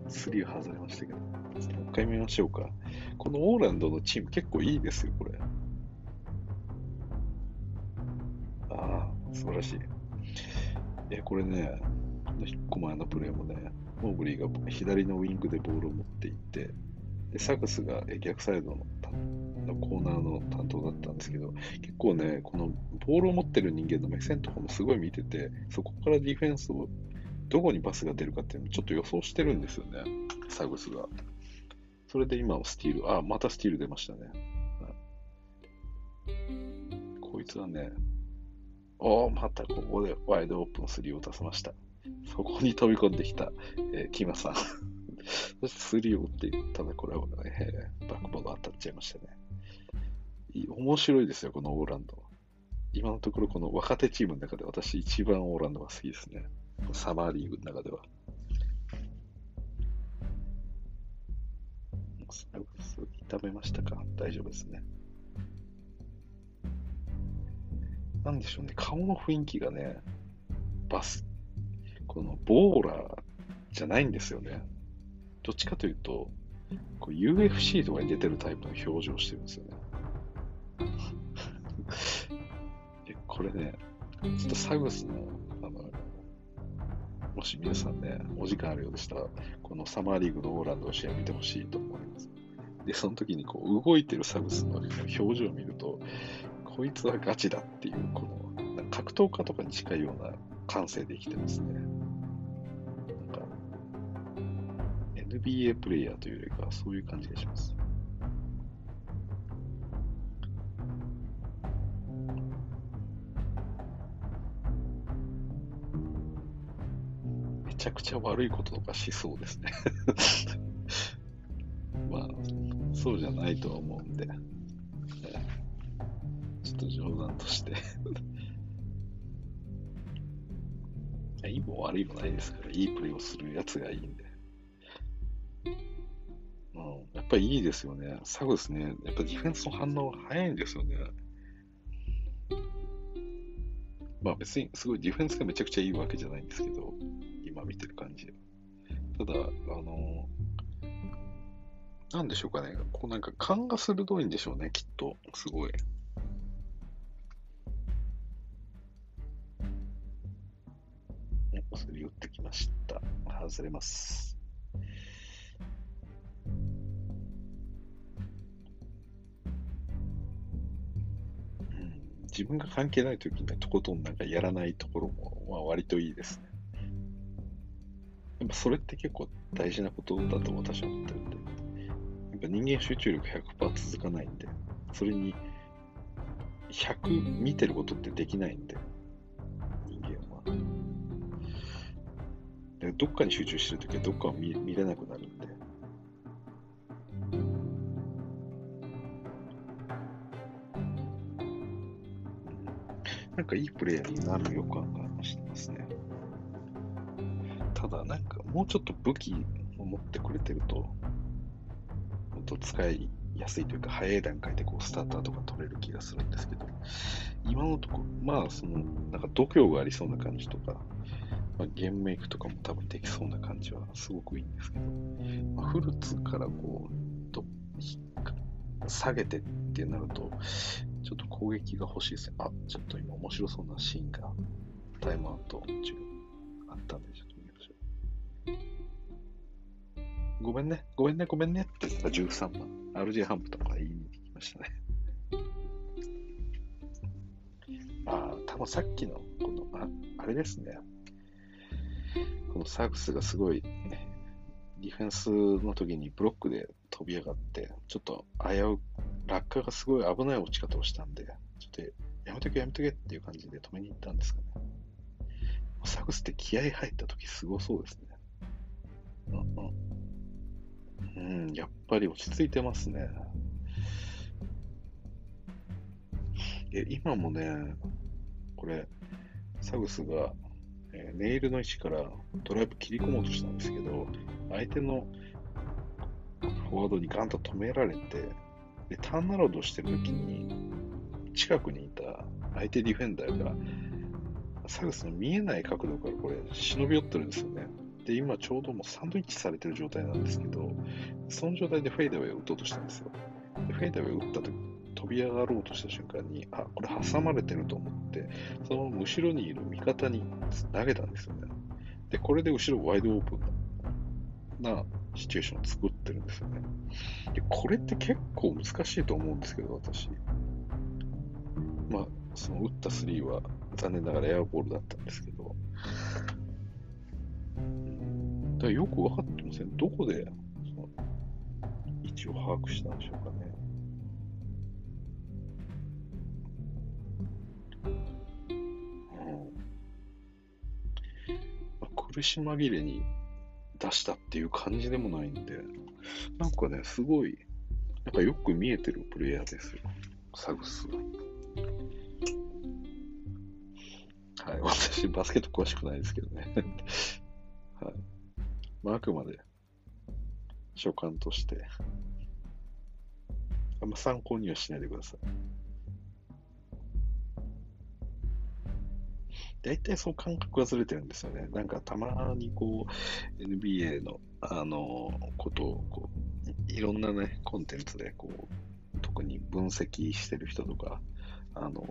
スリー外れましたけど。もう一回見ましょうか。このオーランドのチーム結構いいですよ、これ。ああ、素晴らしい。え、これね、1個前のプレーもね、モーブリーが左のウィングでボールを持っていって、でサグスが逆サイドののコーナーの担当だったんですけど、結構ね、このボールを持ってる人間の目線とかもすごい見てて、そこからディフェンスを、どこにパスが出るかっていうのをちょっと予想してるんですよね、サグスが。それで今はスティール、あ、またスティール出ましたね。こいつはね、おまたここでワイドオープン3を出せました。そこに飛び込んできた、えー、キマさん。そして3を打っていったら、これは、ね、バックボード当たっちゃいましたね。面白いですよ、このオーランド。今のところ、この若手チームの中で私一番オーランドが好きですね。サマーリーグの中では。サグス、炒めましたか？大丈夫ですね。なんでしょうね、顔の雰囲気がね、バス、このボーラーじゃないんですよね。どっちかというと、こう UFC とかに出てるタイプの表情をしてるんですよね。これね、ちょっとサグス、の、もし皆さんね、お時間あるようでしたら、このサマーリーグのオーランドの試合見てほしいと思います。で、その時にこう動いてるサグスの表情を見ると、こいつはガチだっていう、この格闘家とかに近いような感性で生きてますね。なんか、NBA プレイヤーというよりかそういう感じがします。ちゃくちゃ悪いこととかしそうですね まあ、そうじゃないとは思うんで。ちょっと冗談として いいも悪いもないですから、いいプレーをするやつがいいんで。うん、やっぱりいいですよね。サグですね。やっぱディフェンスの反応が早いんですよね。まあ別にすごいディフェンスがめちゃくちゃいいわけじゃないんですけど、今見てる感じ。ただ、あの、なんでしょうかね。こうなんか勘が鋭いんでしょうね、きっと。すごい。薬打ってきました。外れます。うん、自分が関係ないときにはとことんなんかやらないところも、まあ、割といいですね。やっぱそれって結構大事なことだと私は思ってるんで。やっぱ人間集中力100%続かないんで、それに100見てることってできないんで、でどっかに集中してるときはどっかを見見れなくなるんで。なんかいいプレイヤーになる予感がしてますね。もうちょっと武器を持ってくれてると、本当使いやすいというか早い段階でこうスターターとか取れる気がするんですけど、今のところ、まあその、なんか度胸がありそうな感じとか、まあ、ゲームメイクとかも多分できそうな感じはすごくいいんですけど、まあ、フルーツからこう、と下げてってなると、ちょっと攻撃が欲しいですね。あ、ちょっと今面白そうなシーンがタイムアウト中あったんで、ちょっとごめんね、ごめんね、ごめんねって言った13番。RJ ハンプとか言いに来ましたね。ああ、多分さっきの、この、ああれですね。このサークスがすごい、ディフェンスの時にブロックで飛び上がって、ちょっと危う、落下がすごい危ない落ち方をしたんで、ちょっとやめとけやめとけっていう感じで止めに行ったんですかね。サグスって気合入った時すごそうですね。うん、うん、うんやっぱり落ち着いてますね。え、今もね、これ、サグスがえ、ネイルの位置からドライブ切り込もうとしたんですけど、相手のフォワードにガンと止められて、でターンアラウドしてる時に、近くにいた相手ディフェンダーが、サグスの見えない角度からこれ、忍び寄ってるんですよね。で、今ちょうどもうサンドイッチされてる状態なんですけど、その状態でフェイダウェイを打とうとしたんですよ。でフェイダウェイを打った時飛び上がろうとした瞬間に、あ、これ挟まれてると思って、その後ろにいる味方に投げたんですよね。で、これで後ろワイドオープンなシチュエーションを作ってるんですよね。で、これって結構難しいと思うんですけど、私。まあ、その打った3は残念ながらエアボールだったんですけど、だよく分かってません。どこでその位置を把握したんでしょうかね。苦し紛れに出したっていう感じでもないんで、なんかね、すごい、なんかよく見えてるプレイヤーですよ、サグスは。はい、私、バスケット詳しくないですけどね。はい。まあ、あくまで、所感としてあんま参考にはしないでください。大体そう感覚がずれてるんですよね。なんかたまにこう NBA のあのことをこういろんなねコンテンツでこう特に分析してる人とかあの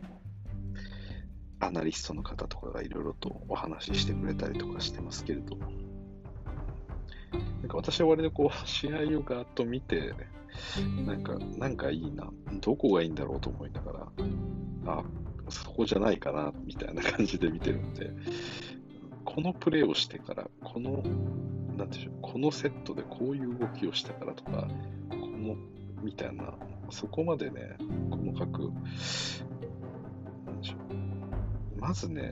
アナリストの方とかがいろいろとお話ししてくれたりとかしてますけれどもなんか私は割とこう試合をガーッと見てなんかなんかいいなどこがいいんだろうと思いながらあそこじゃないかな、みたいな感じで見てるんで、このプレーをしてから、この、なんでしょう、このセットでこういう動きをしたからとか、この、みたいな、そこまでね、細かく、なんでしょう、まずね、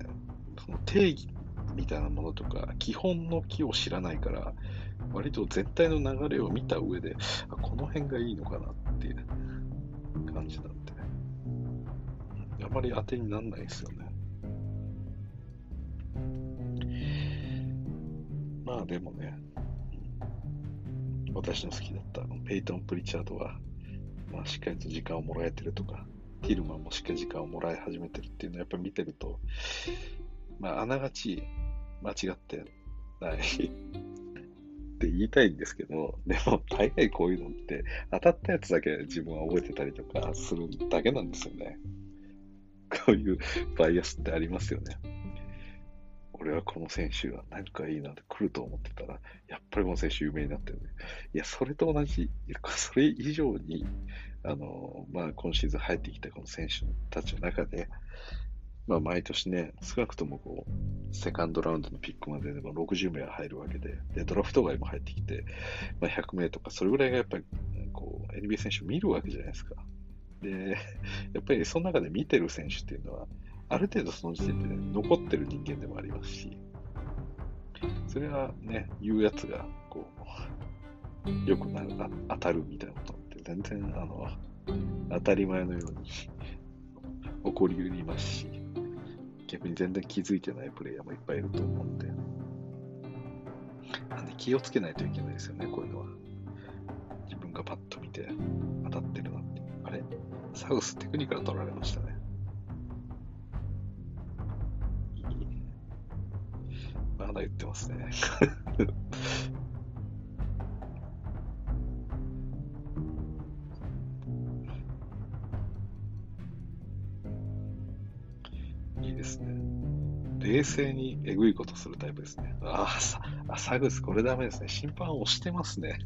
その定義みたいなものとか、基本の木を知らないから、割と全体の流れを見た上で、あこの辺がいいのかなっていう感じなんで。あまり当てにならないですよね。まあでもね、私の好きだったペイトン・プリチャードは、まあ、しっかりと時間をもらえてるとか、ティルマンもしっかり時間をもらい始めてるっていうのをやっぱり見てると、まあ、あながち間違ってないって言いたいんですけど、でも大概こういうのって当たったやつだけ自分は覚えてたりとかするだけなんですよね。こういうバイアスってありますよね。俺はこの選手が何かいいなって来ると思ってたら、やっぱりこの選手有名になってるね。いや、それと同じ、それ以上に、あの、まあ、今シーズン入ってきたこの選手たちの中で、まあ、毎年ね、少なくともこう、セカンドラウンドのピックまででも60名入るわけで、で、ドラフト外も入ってきて、まあ、100名とか、それぐらいがやっぱり、こう、NBA 選手見るわけじゃないですか。で、やっぱりその中で見てる選手っていうのは、ある程度その時点で、ね、残ってる人間でもありますし、それはね、言うやつが、こう、よくなる、当たるみたいなことって全然、あの、当たり前のように 起こり得りますし、逆に全然気づいてないプレイヤーもいっぱいいると思うんで、なんで気をつけないといけないですよね、こういうのは。自分がパッと見て当たってるなって。あれ？サウステクニカル取られましたね。まだ言ってますね。冷静にえぐいことするタイプですね。ああ、サグスこれダメですね。審判押してますね。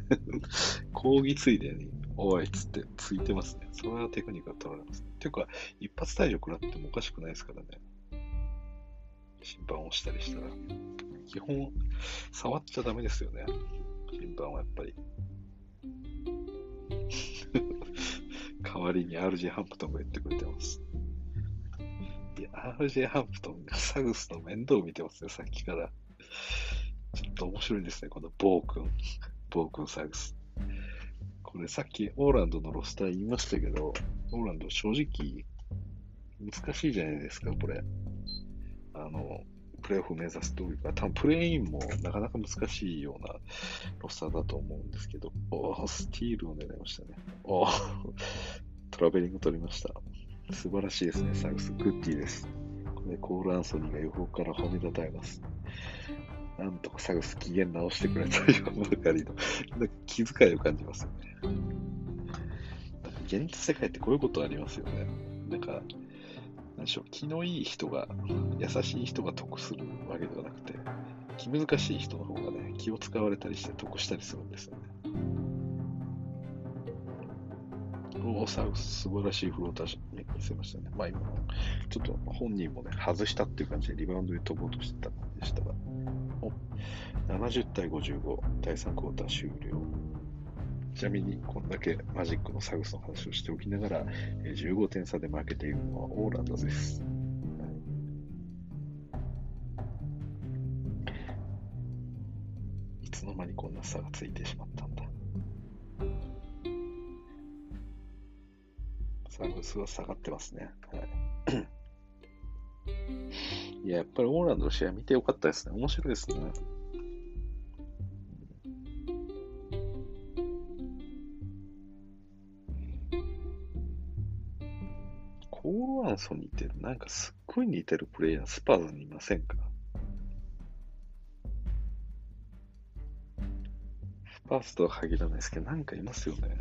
抗議ついでに。おいっつってついてますね。それはテクニックが取られます、ね。ていうか、一発退場食らってもおかしくないですからね。審判を押したりしたら。基本、触っちゃダメですよね。審判はやっぱり。代わりに RJ ハンプトンが言ってくれてます。RJ ハンプトンがサグスの面倒を見てますね、さっきから。ちょっと面白いですね、このボー君。ボー君サグス。これさっきオーランドのロスター言いましたけど、オーランド正直難しいじゃないですか、これ。あの、プレーオフ目指すというか、多分プレイインもなかなか難しいようなロスターだと思うんですけど、おスティールを狙いましたね。おトラベリング取りました。素晴らしいですね、サグス。 Good D です。これコール・アンソニーが横から褒めたたえます。なんとかサグス機嫌直してくれというばかりの、なんか気遣いを感じますよね。現実世界ってこういうことありますよね。なんか、なんでしょう、気のいい人が、優しい人が得するわけではなくて、気難しい人の方がね、気を使われたりして得したりするんですよね。おサウス、素晴らしいフローター見せましたね。まあ今、ちょっと本人もね、外したっていう感じでリバウンドで飛ぼうとしてた感じでしたが、お70対55、第3クォーター終了。ちなみに、こんだけマジックのサグスの話をしておきながら、15点差で負けているのはオーランドです。いつの間にこんな差がついてしまったサグスは下がってますね。はい、いや、やっぱりオーランドの試合見てよかったですね。面白いですね。ポール・アンソニーってなんかすっごい似てるプレイヤー、スパーズにいませんか？スパーズとは限らないですけど、なんかいますよね。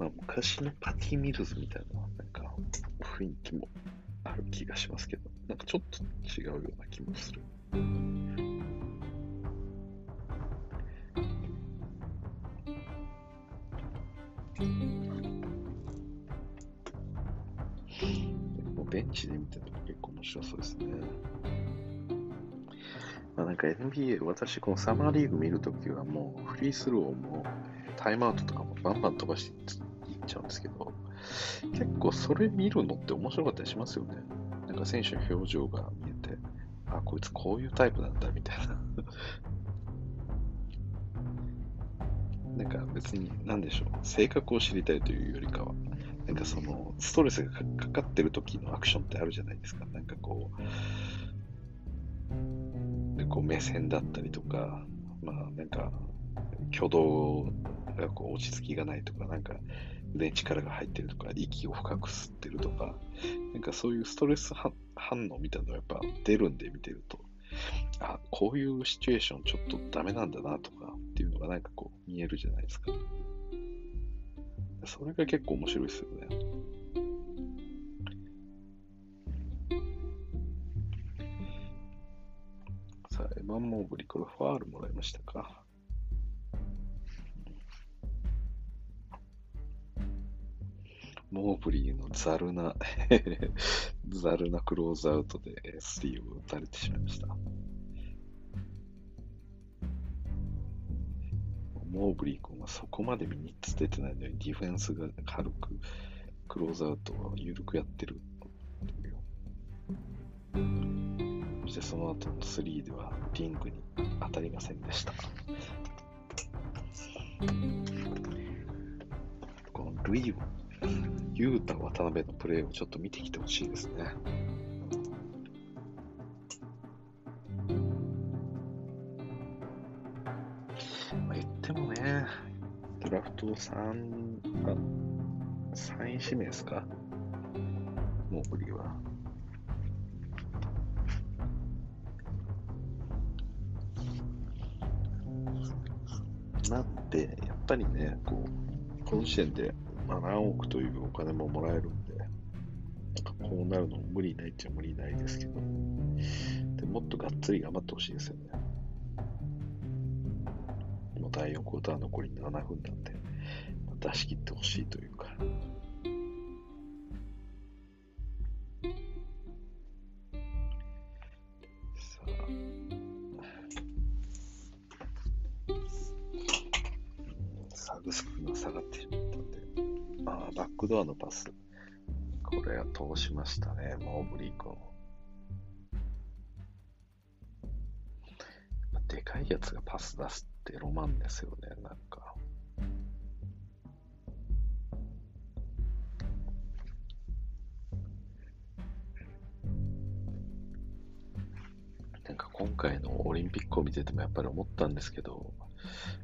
まあ、昔のパティ・ミルズみたいな、なんか雰囲気もある気がしますけど、なんかちょっと違うような気もする。ベンチで見てるの結構面白そうですね。まあ、なんか NBA、私このサマーリーグ見るときはもうフリースローもタイムアウトとかもバンバン飛ばしてちゃうんですけど、結構それ見るのって面白かったりしますよね。なんか選手の表情が見えて、あ、こいつこういうタイプなんだみたいな。なんか別に、なんでしょう、性格を知りたいというよりかは、なんかその、ストレスがかかってる時のアクションってあるじゃないですか。なんかこう、でこう目線だったりとか、まあなんか、挙動がこう落ち着きがないとか、なんか腕に力が入ってるとか、息を深く吸ってるとか、なんかそういうストレス反応みたいなのがやっぱ出るんで見てると、あ、こういうシチュエーションちょっとダメなんだなとかっていうのがなんかこう見えるじゃないですか。それが結構面白いですよね。さあ、エマン・モーブリ、これファールもらいましたか。モーブリーのザルな ザルなクローズアウトでスリーを打たれてしまいました。モーブリー君はそこまで3つ出てないのにディフェンスが軽くクローズアウトを緩くやってるそしてその後の3ではリングに当たりませんでした。このルイユータ渡辺のプレーをちょっと見てきてほしいですね。まあ、言ってもね、ドラフト3、あ、3位指名ですか？モーブリーは。なんで、やっぱりね、こう、この時点でまあ、何億というお金ももらえるんで、なんかこうなるのも無理ないっちゃ無理ないですけど、でもっとがっつり頑張ってほしいですよね。もう第4クォーター残り7分なんで、出し切ってほしいというか。ドアのパス。これは通しましたね、モーブリー君。でかいやつがパス出すってロマンですよね、なんか。なんか今回のオリンピックを見ててもやっぱり思ったんですけど、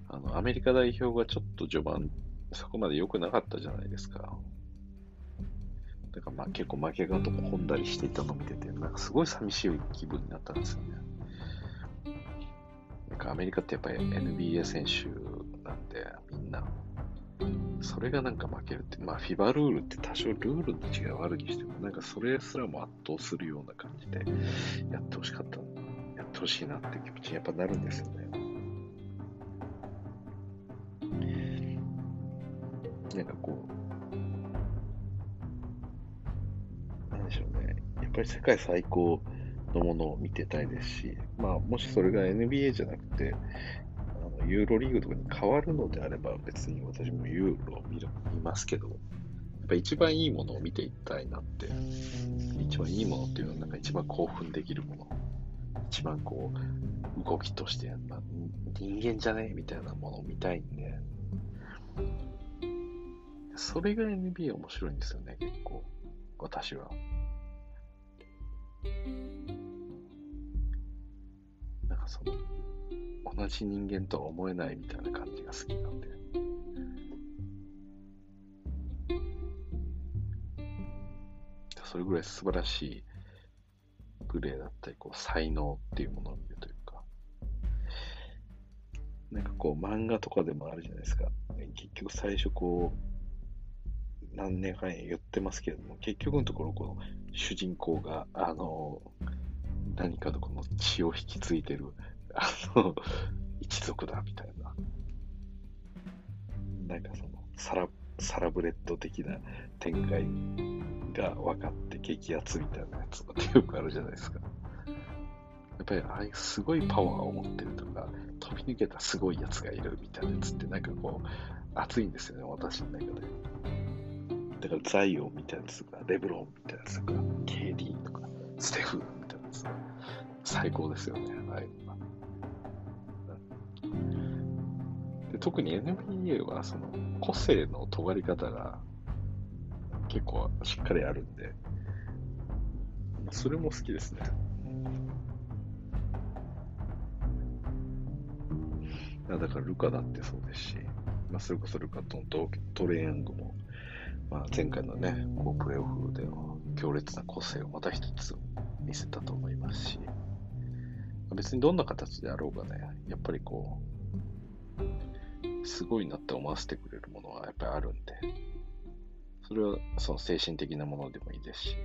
あのアメリカ代表がちょっと序盤そこまで良くなかったじゃないですか。だかまあ結構負けがとも込んだりしていたのを見てて、なんかすごい寂しい気分になったんですよね。なんかアメリカってやっぱり NBA 選手なんで、みんな、それがなんか負けるって、まあ FIBA ルールって多少ルールの違いはあるにしても、なんかそれすらも圧倒するような感じでやってほしかった、やってほしいなって気持ちにやっぱなるんですよね。なんかこぱり世界最高のものを見てたいですし、まあ、もしそれが NBA じゃなくて、あのユーロリーグとかに変わるのであれば、別に私もユーロを見る見ますけど、やっぱ一番いいものを見ていきたいなって、一番いいものっていうのは、なんか一番興奮できるもの、一番こう、動きとして、まあ、人間じゃね？えみたいなものを見たいんで、それが NBA 面白いんですよね、結構。私は。なんかその、同じ人間とは思えないみたいな感じが好きなんで。それぐらい素晴らしいプレーだったり、こう、才能っていうものを見るというか、なんかこう、漫画とかでもあるじゃないですか。結局最初こう、何年か言ってますけれども、結局のところ、この主人公が、あの、何かのこの血を引き継いでる、あの、一族だみたいな。なんかその、サラ、サラブレッド的な展開が分かって激アツみたいなやつ ってよくあるじゃないですか。やっぱりああいうすごいパワーを持ってるとか、飛び抜けたすごいやつがいるみたいなやつってなんかこう、熱いんですよね、私の中で。だかザイオンみたいなやつとか、レブロンみたいなやつとか、KD とか、ステフみたいなやつ最高ですよね、ああいうのが。で特に NBA はその個性の尖り方が結構しっかりあるんで、それも好きですね。だからルカだってそうですし、まあ、それこそルカとトレイヤングも、まあ、前回のね、こうプレーオフでの強烈な個性をまた一つ見せたと思いますし、別にどんな形であろうがね、やっぱりこう、すごいなって思わせてくれるものはやっぱりあるんで、それはその精神的なものでもいいですし、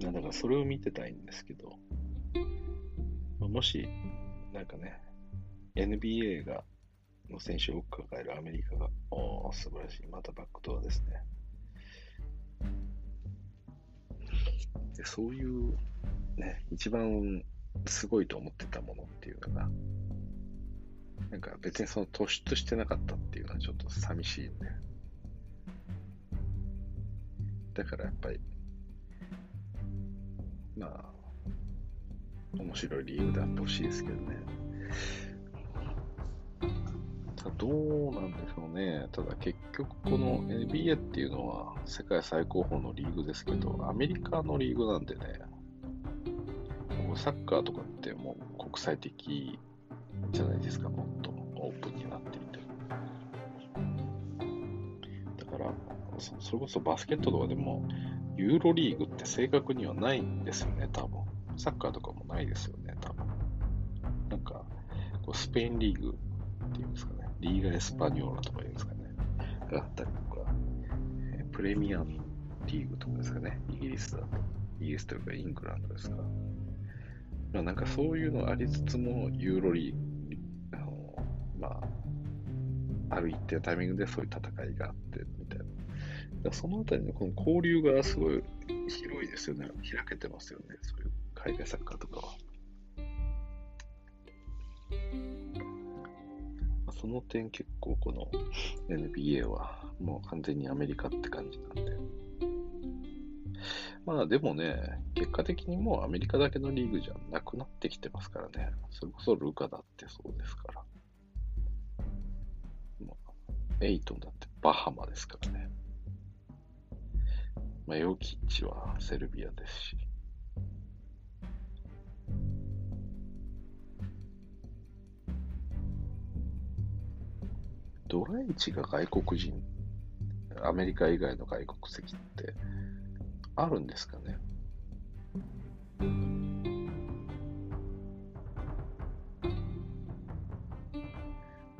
だからそれを見てたいんですけど、もし、なんかね、NBA が、の選手を多く抱えるアメリカが、おー、素晴らしい。またバックドアですね。でそういう、ね、一番すごいと思ってたものっていうのが、なんか別にその突出してなかったっていうのはちょっと寂しいね。だからやっぱり、まあ、面白いリーグであってほしいですけどね。どうなんでしょうね。ただ結局この NBA っていうのは世界最高峰のリーグですけど、アメリカのリーグなんでね、サッカーとかってもう国際的じゃないですか、もっとオープンになっていて。だから、それこそバスケットとかでも、ユーロリーグって正確にはないんですよね、多分。サッカーとかもないですよね、多分。なんか、こうスペインリーグっていうんですかね、リーガ・エスパニョーラとかいうんですかね、があったりとか、えプレミアムリーグとかですかね、イギリスだと。イギリスというかイングランドですか。まあなんかそういうのありつつも、ユーロリー、あのまあ、ある一定のタイミングでそういう戦いがあってみたいな。そのあたりのこの交流がすごい広いですよね。開けてますよね。そういう海外サッカーとかは。その点結構この NBA はもう完全にアメリカって感じなんで。まあでもね、結果的にもうアメリカだけのリーグじゃなくなってきてますからね。それこそルカだってそうですから。まあ、エイトンだってバハマですからね。まあ、ヨキッチはセルビアですし。ドライチが外国人、アメリカ以外の外国籍ってあるんですかね？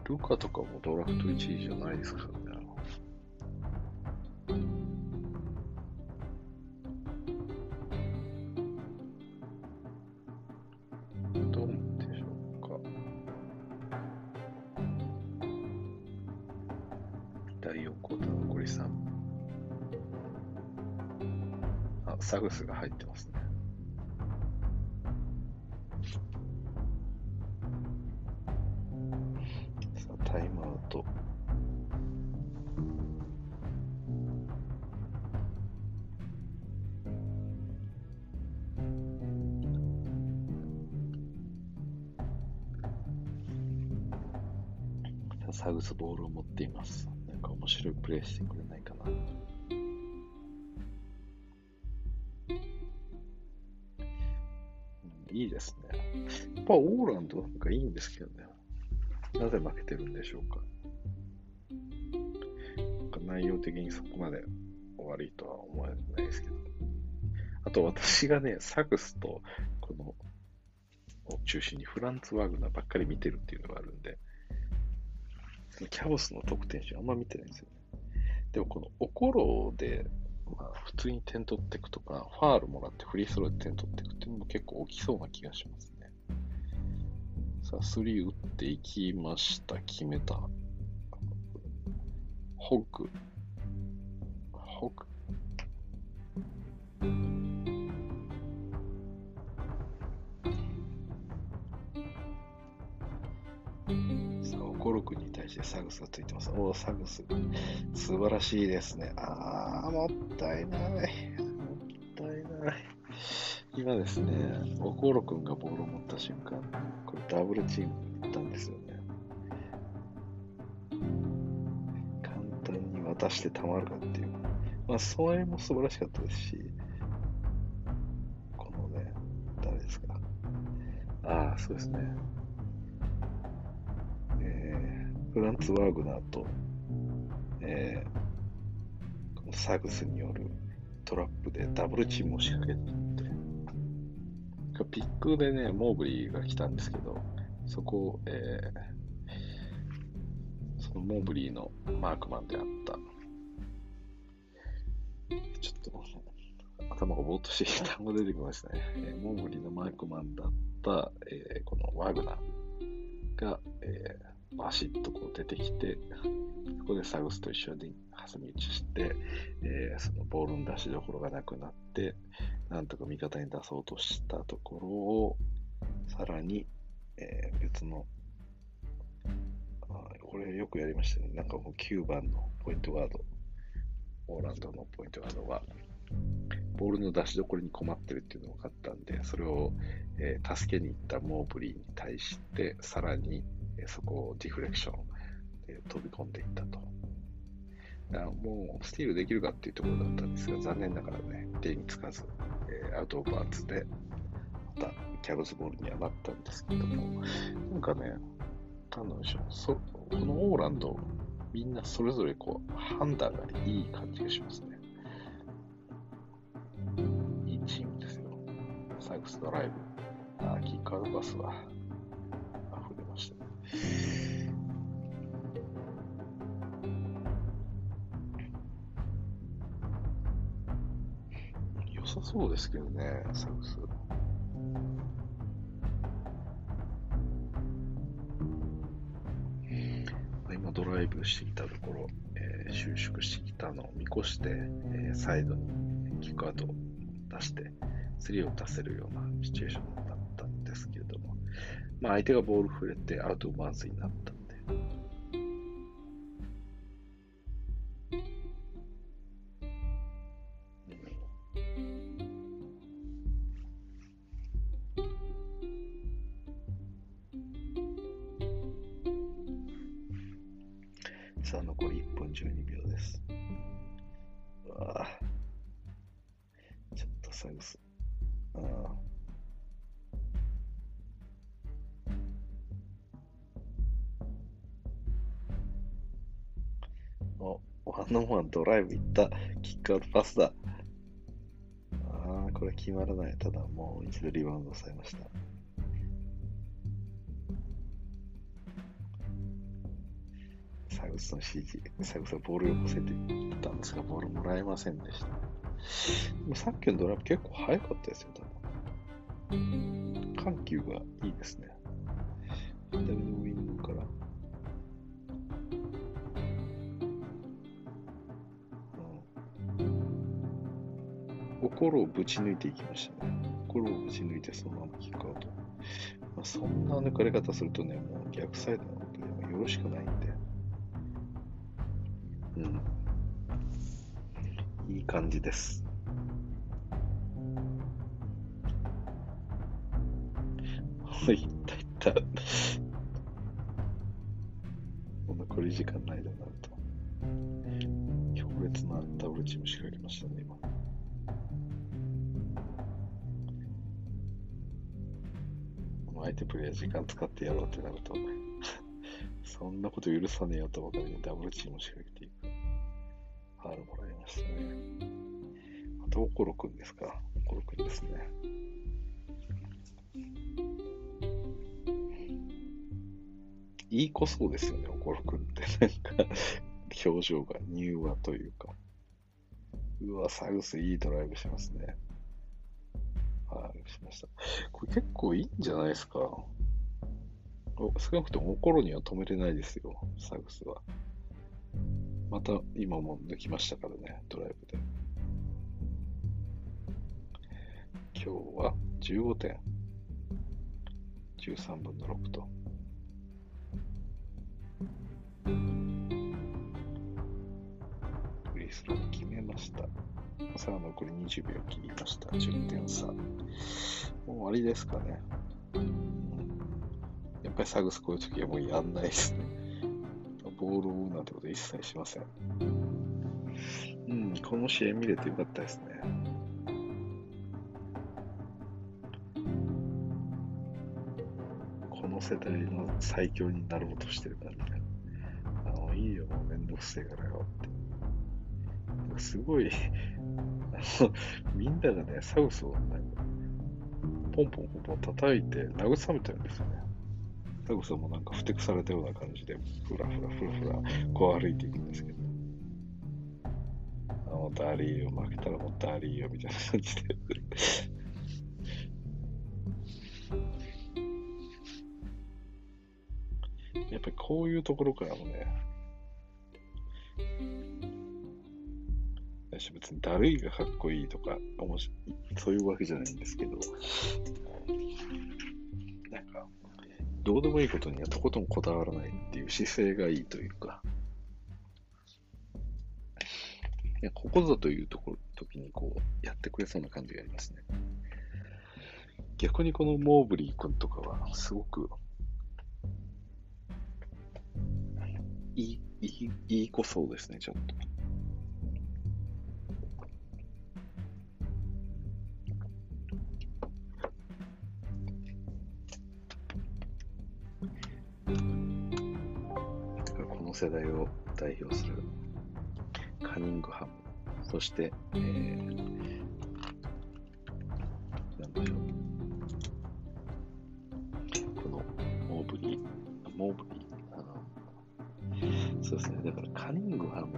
ルカとかもドラフト1位じゃないですからね。サグスが入ってますね。さあ、タイムアウト。サグスボールを持っています。なんか面白いプレーしてくれないかな。ぱオーランドなんかいいんですけどね。なぜ負けてるんでしょうか。内容的にそこまで悪いとは思えないですけど。あと私がね、サグスとこのを中心にフランツ・ワグナーばっかり見てるっていうのがあるんで、そのキャボスの得点集あんま見てないんですよね。でもこのオコロで、まあ、普通に点取っていくとか、ファールもらってフリースローで点取っていくっていうのも結構起きそうな気がしますね。さあ、スリー打っていきました。決めた。ホッグ。ホッグ。さあ、コロクに対してサグスがついてます。おお、サグス。素晴らしいですね。あー、もったいない。もったいない。今ですね、オコロ君がボールを持った瞬間、これダブルチームに行ったんですよね。簡単に渡してたまるかっていう。まあ、それも素晴らしかったですし、このね、誰ですか。ああ、そうですね。えー、フランツ・ワーグナーと、えー、このサグスによるトラップでダブルチームを仕掛けて、ピックでね、モーブリーが来たんですけど、そこを、えー、そのモーブリーのマークマンであったちょっと頭がぼーっとして単語出てきましたね。えー、モーブリーのマークマンだった、えー、このワグナーが、えー、バシッとこう出てきて、そこでサグスと一緒に挟み撃ちして、えー、そのボールの出しどころがなくなって、なんとか味方に出そうとしたところを、さらに、えー、別の、あこれよくやりましたね。なんかもう9番のポイントガードオーランドのポイントガードは、ボールの出しどころに困ってるっていうのが分かったんで、それを、えー、助けに行ったモーブリーに対して、さらに、そこをディフレクションで飛び込んでいったと。だからもうスティールできるかっていうところだったんですが、残念ながらね、手につかず、えー、アウトオブバーツで、またキャブズボールにはなったんですけども、なんかね、なんでしょう、そこのオーランド、みんなそれぞれこう判断がいい感じがしますね。いいチームですよ。サイクスドライブ。あ、キッカードバスは。良さそうですけどね、サイクス。今ドライブしてきたところ、えー、収縮してきたのを見越して、えー、サイドにキックアウトを出して、スリーを出せるようなシチュエーションまあ、相手がボール触れてアウトバウンスになった。ドライブ行った。キックアウトパスだ。ああ、これ決まらない。ただ、もう一度リバウンドされました。サグスの指示、サグスはボールを寄せていったんですが、ボールもらえませんでした。もさっきのドライブ結構早かったですよ、多分。緩急がいいですね。心をぶち抜いていきましたね。心をぶち抜いてそのままキックアウト。まあ、そんな抜かれ方するとね、もう逆サイドのことでもよろしくないんで。うん。いい感じです。いったいった。もう残り時間ないとってなると、そんなこと許さねえよとばかりにダブルチーム仕掛けていく。ファールもらいましたね。あと、おころくんですか？おころくんですね。いい子そうですよね、おころくんって。なんか、表情が柔和というか。うわ、サグスいいドライブしますね。はい、しました。これ結構いいんじゃないですか？少なくともコロには止めれないですよ、サグスは。また今も抜きましたからね、ドライブで。今日は15点。13分の6と。フリースロー決めました。さあ、残り20秒切りました。10点差。もう終わりですかね。サグスこういう時はもうやんないですね。ボールを追うなんてこと一切しません。うん、この試合見れてよかったですね。この世代の最強になろうとしてるからね。あの、いいよ、もうめんどくせえからよって。すごい みんながね、サウスをね、ポンポンポンポン叩いて慰めてるんですよね。サウスもなんかふてくされたような感じで、ふらふらふらふら、こう歩いていくんですけど。あの、ダリーよ、負けたらもうダリーよ、みたいな感じでやっぱりこういうところからもね、別にだるいがかっこいいとか、そういうわけじゃないんですけど、どうでもいいことにはとことんこだわらないっていう姿勢がいいというか、いやここぞというとこ時にこうやってくれそうな感じがありますね。逆にこのモーブリー君とかはすごくいい、いい、いい子そうですね、ちょっと。世代を代表するカニングハム、そして、えー、なんでしょう、このモーブリー、モーブリー、あの、そうですね、だからカニングハム、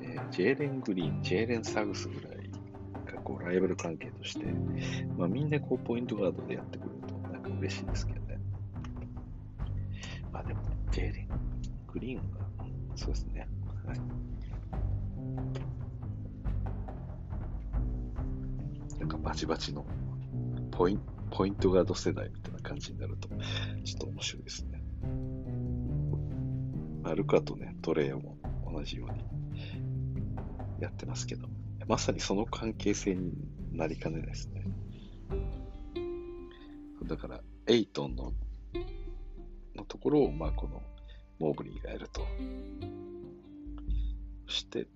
えー、ジェーレン・グリーン、ジェーレン・サグスぐらいがこうライバル関係として、まあ、みんなこうポイントガードでやってくるとなんか嬉しいですけどね。まあでも、ジェーレン・グリーンがそうですね。はい。なんかバチバチのポインポイントガード世代みたいな感じになると、ちょっと面白いですね。まあ、ルカとね、トレイも同じようにやってますけど、まさにその関係性になりかねないですね。だから、エイトンののところを、まあ、このモーブリーがやると。そして、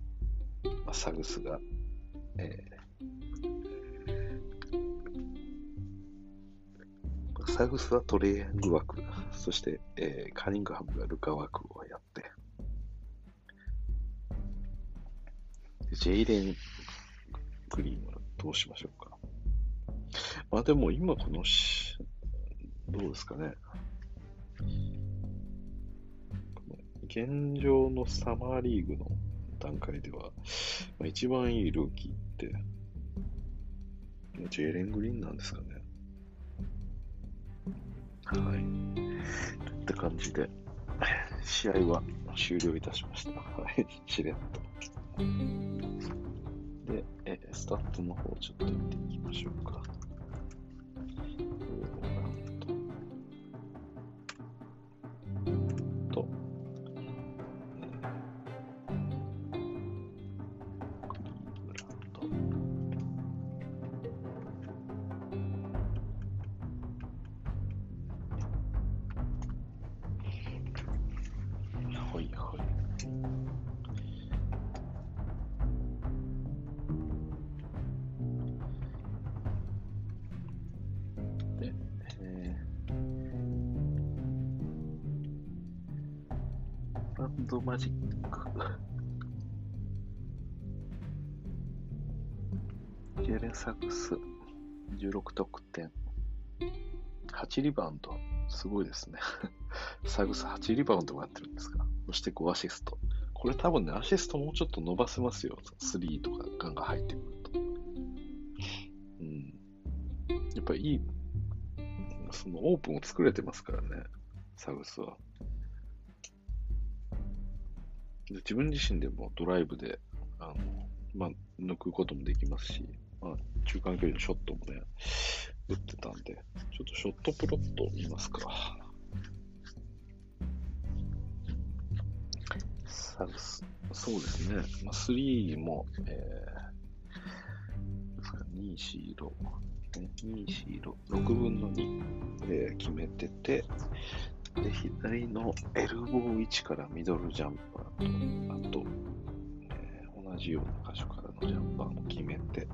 まあ、サグスが、えー、サグスはトレイヤング枠、そして、えー、カニングハムがルカ枠をやって、ジェイレン・グリーンはどうしましょうか。まあでも今このし、どうですかね。現状のサマーリーグの段階では、まあ、一番いいルーキーって、ジェーレン・グリーンなんですかね。はい。といった感じで、試合は終了いたしました。はい、しれっと。で、えスタッツの方をちょっと見ていきましょうか。バウンド。すごいですね。サグス8リバウンドもやってるんですか？そして5アシスト。これ多分ね、アシストもうちょっと伸ばせますよ。3とかガンガン入ってくると。うん。やっぱいい、そのオープンを作れてますからね、サグスは。で自分自身でもドライブで、あの、まあ、抜くこともできますし、まあ、中間距離のショットもね、打ってたんで、ちょっとショットプロット見ますか。サグス、そうですね。まあ、3も、えー、2、4、6、2、4、6、6分の2、えー、決めてて、で、左のエルボー位置からミドルジャンパーと、あと、えー、同じような箇所からのジャンパーも決めて、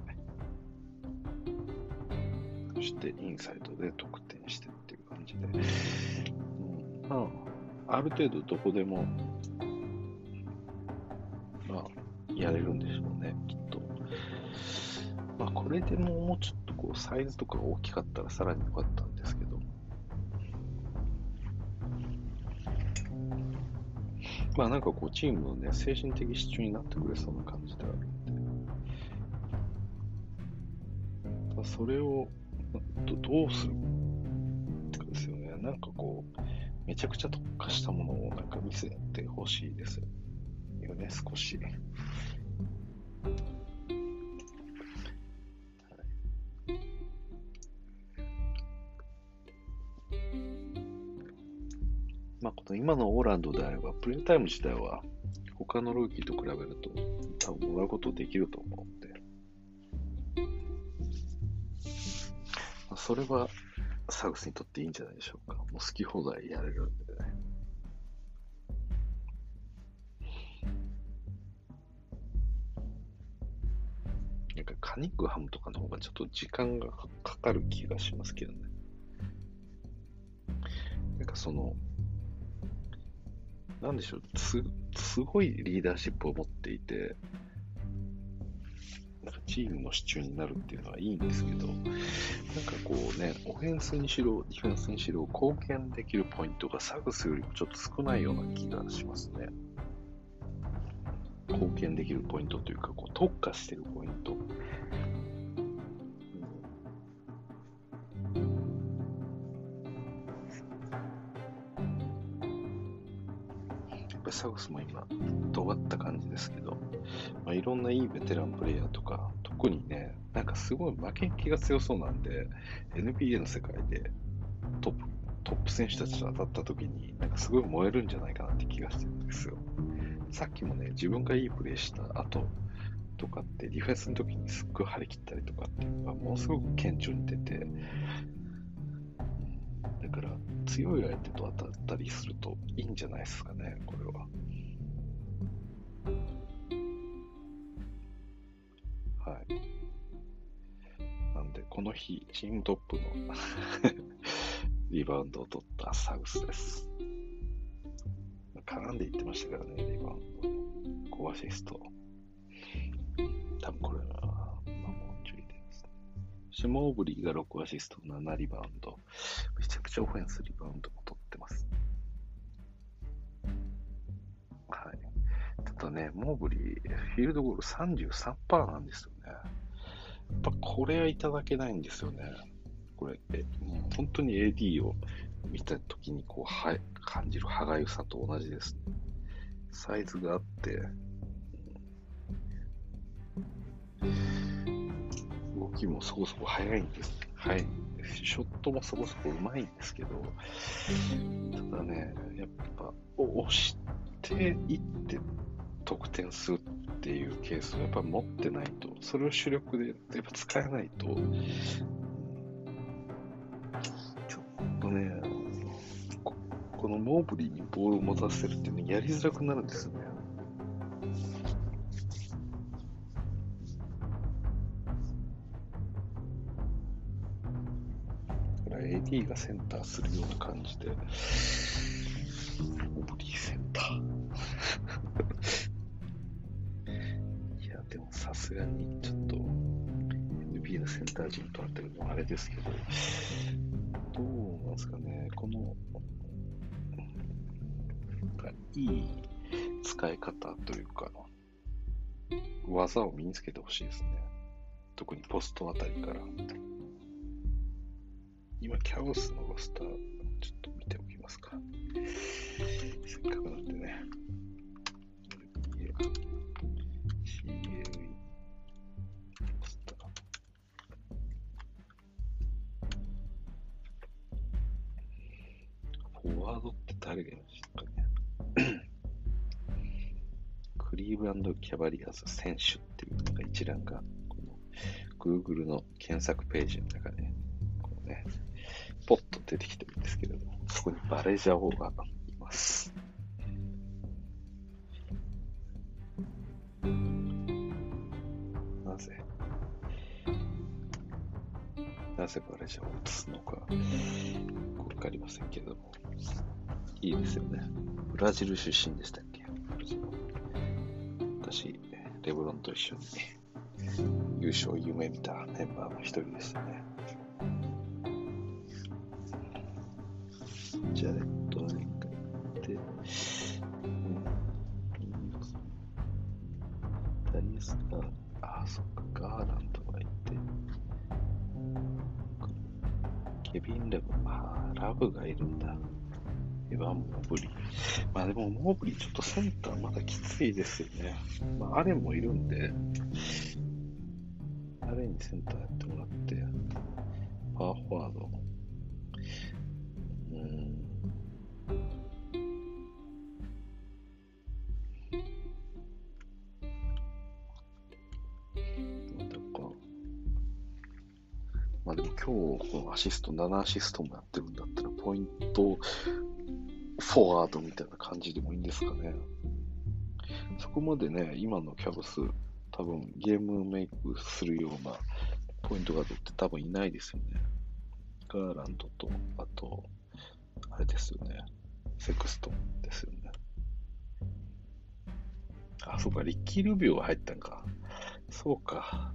そしてインサイドで得点してっていう感じで、うん、まあ、ある程度どこでも、まあ、やれるんでしょうね、きっと。まあ、これでももうちょっとこう、サイズとか大きかったらさらに良かったんですけど、まあなんかこうチームのね、精神的支柱になってくれそうな感じであるんで、それをどどうするかですよね。なんかこう、めちゃくちゃ特化したものをなんか見せてほしいですよね、少し。まあ、この今のオーランドであれば、プレイタイム自体は他のルーキーと比べると多分もらうことできると思うんで、それはサグスにとっていいんじゃないでしょうか。もう好き放題やれるんでね。なんかカニックハムとかの方がちょっと時間がかかる気がしますけどね。なんかその、なんでしょう、す、すごいリーダーシップを持っていて、なんかチームの支柱になるっていうのはいいんですけど、なんかこうね、オフェンスにしろ、ディフェンスにしろ、貢献できるポイントがサグスよりもちょっと少ないような気がしますね。貢献できるポイントというか、こう特化してるポイント。サグスも今、尖った感じですけど、まあ、いろんないいベテランプレイヤーとか、特にね、なんかすごい負けん気が強そうなんで、NBA の世界でトップトップ選手たちと当たった時に、なんかすごい燃えるんじゃないかなって気がしてるんですよ。さっきもね、自分がいいプレーした後とかって、ディフェンスの時にすっごい張り切ったりとかっていうのがものすごく顕著に出て、だから強い相手と当たったりするといいんじゃないですかね、これは。はい。なんで、この日、チームトップの リバウンドを取ったサウスです。絡んでいってましたからね、リバウンド。5アシスト。多分これシモーブリーが6アシスト、7リバウンド。めちゃくちゃオフェンスリバウンドも取ってます。はい。ただね、モーブリー、フィールドゴール33%なんですよね。やっぱこれはいただけないんですよね。これ、え本当に AD を見たときにこうは感じる歯がゆさと同じですね。サイズがあって、動きもそこそこ速いんです。速い。ショットもそこそこうまいんですけど、ただね、やっぱ押していって得点するっていうケースをやっぱ持ってないと、それを主力でやっぱ使えないと、ちょっとね、ここのモーブリーにボールを持たせるっていうのやりづらくなるんですよね。だから AD がセンターするような感じで、モーブリーセンター。いや、でもさすがにちょっと NBA のセンター陣とってるのもあれですけど、どうなんですかね、この、いい使い方というか、技を身につけてほしいですね。特にポストあたりから。今、キャオスのロスター、ちょっと見ておきますか。せっかくなんでね。フォワードって誰がいましたかね。クリーブランド・キャバリアーズ選手っていうのが一覧が、この Google の検索ページの中で、こうね、ポッと出てきてるんですけれども、そこにバレジャオがいます。なぜ？なぜバレジャオを移すのか、わかりませんけれども、いいですよね。ブラジル出身でしたっけ？私、レブロンと一緒に優勝を夢見たメンバーの一人でしたね。ジャレット・アレンがいて、ダリアスが、あ、そっか、ガーランドがいて、ケビン・ラブ、あ、ラブがいるんだ。エヴァン・モーブリー。まあでも、モーブリーちょっとセンターまだきついですよね。まあ、アレンもいるんで、アレンにセンターやってもらって、パワーフォワード。今日、このアシスト、7アシストもやってるんだったら、ポイントフォワードみたいな感じでもいいんですかね。そこまでね、今のキャブス、多分ゲームメイクするようなポイントガードって多分いないですよね。ガーランドと、あと、あれですよね。セクストンですよね。あ、そうか、リッキー・ルビオが入ったんか。そうか。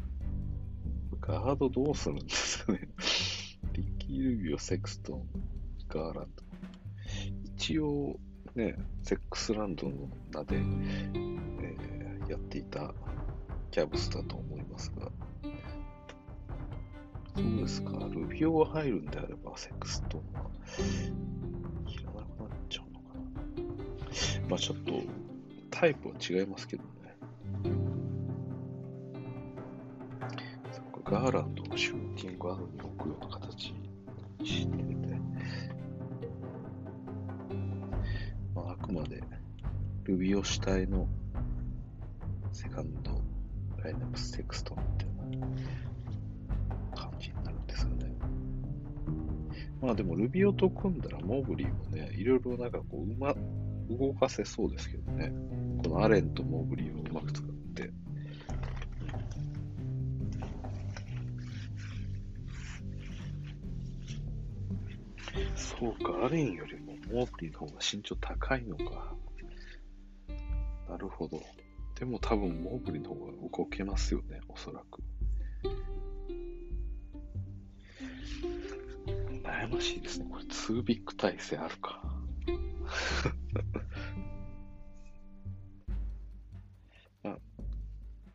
ガードどうするんですかね。リッキー・ルビオ、セクストン、ガーランド。一応、ね、セックスランドの名で、えー、やっていたキャブスだと思いますが、そうですか、ルビオが入るんであれば、セクストンはいらなくなっちゃうのかな。まあちょっと、タイプは違いますけどね。ガーランドのシューティングガードに置くような形にしててまでルビオ主体のセカンドラインナップセクストみたいな感じになるんですよね。まあでもルビオと組んだらモーブリーもね、いろいろなんかこう、うま、動かせそうですけどね。このアレンとモーブリーをうまく使っそうか、アレンよりもモープリーの方が身長高いのか。なるほど。でも多分モープリーの方が動けますよね、おそらく。悩ましいですね。これ2ビッグ体制あるか。あ、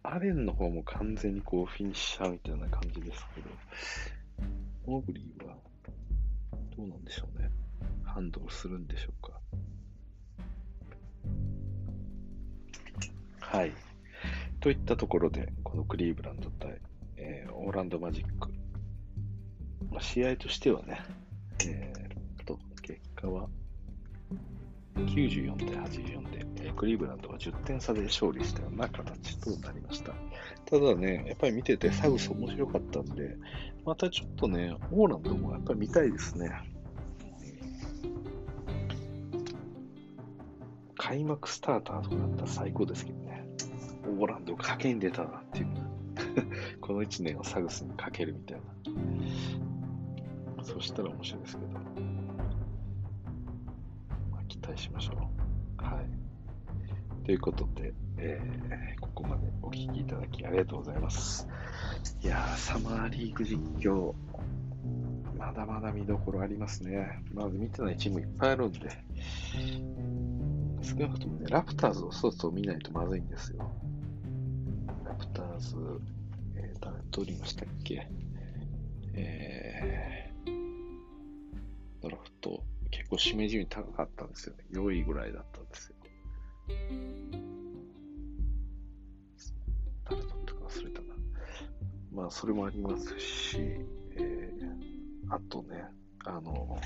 アレンの方も完全にこうフィニッシャーみたいな感じですけど、モーブリーはどうなんでしょうね。ハンドルするんでしょうか。はい。といったところで、このクリーブランド対、えー、オーランドマジック。まあ、試合としてはね、えー、と、結果は94対84で、えー、クリーブランドは10点差で勝利したような形となりました。ただね、やっぱり見ててサウス面白かったんで、またちょっとね、オーランドもやっぱり見たいですね。開幕スターターとかだったら最高ですけどね。オーランド賭けに出たなっていう。この1年をサグスにかけるみたいな。そしたら面白いですけど。まあ、期待しましょう。はい。ということで、えー、ここまでお聞きいただきありがとうございます。いやー、サマーリーグ実況、まだまだ見どころありますね。まず見てないチームいっぱいあるんで、少なくともね、ラプターズをそろそろ見ないとまずいんですよ。ラプターズ、えー、誰とりましたっけ？えー、ドラフト、結構指名順位高かったんですよね。4位ぐらいだったんですよ。誰取ったか忘れたな。まあ、それもありますし、えー、あとね、あの、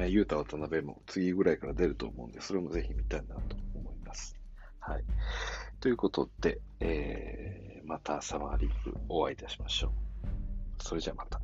まあ、ゆうた渡辺も次ぐらいから出ると思うんで、それもぜひ見たいなと思います。はい。ということで、えー、またサマーリーグお会いいたしましょう。それじゃあまた。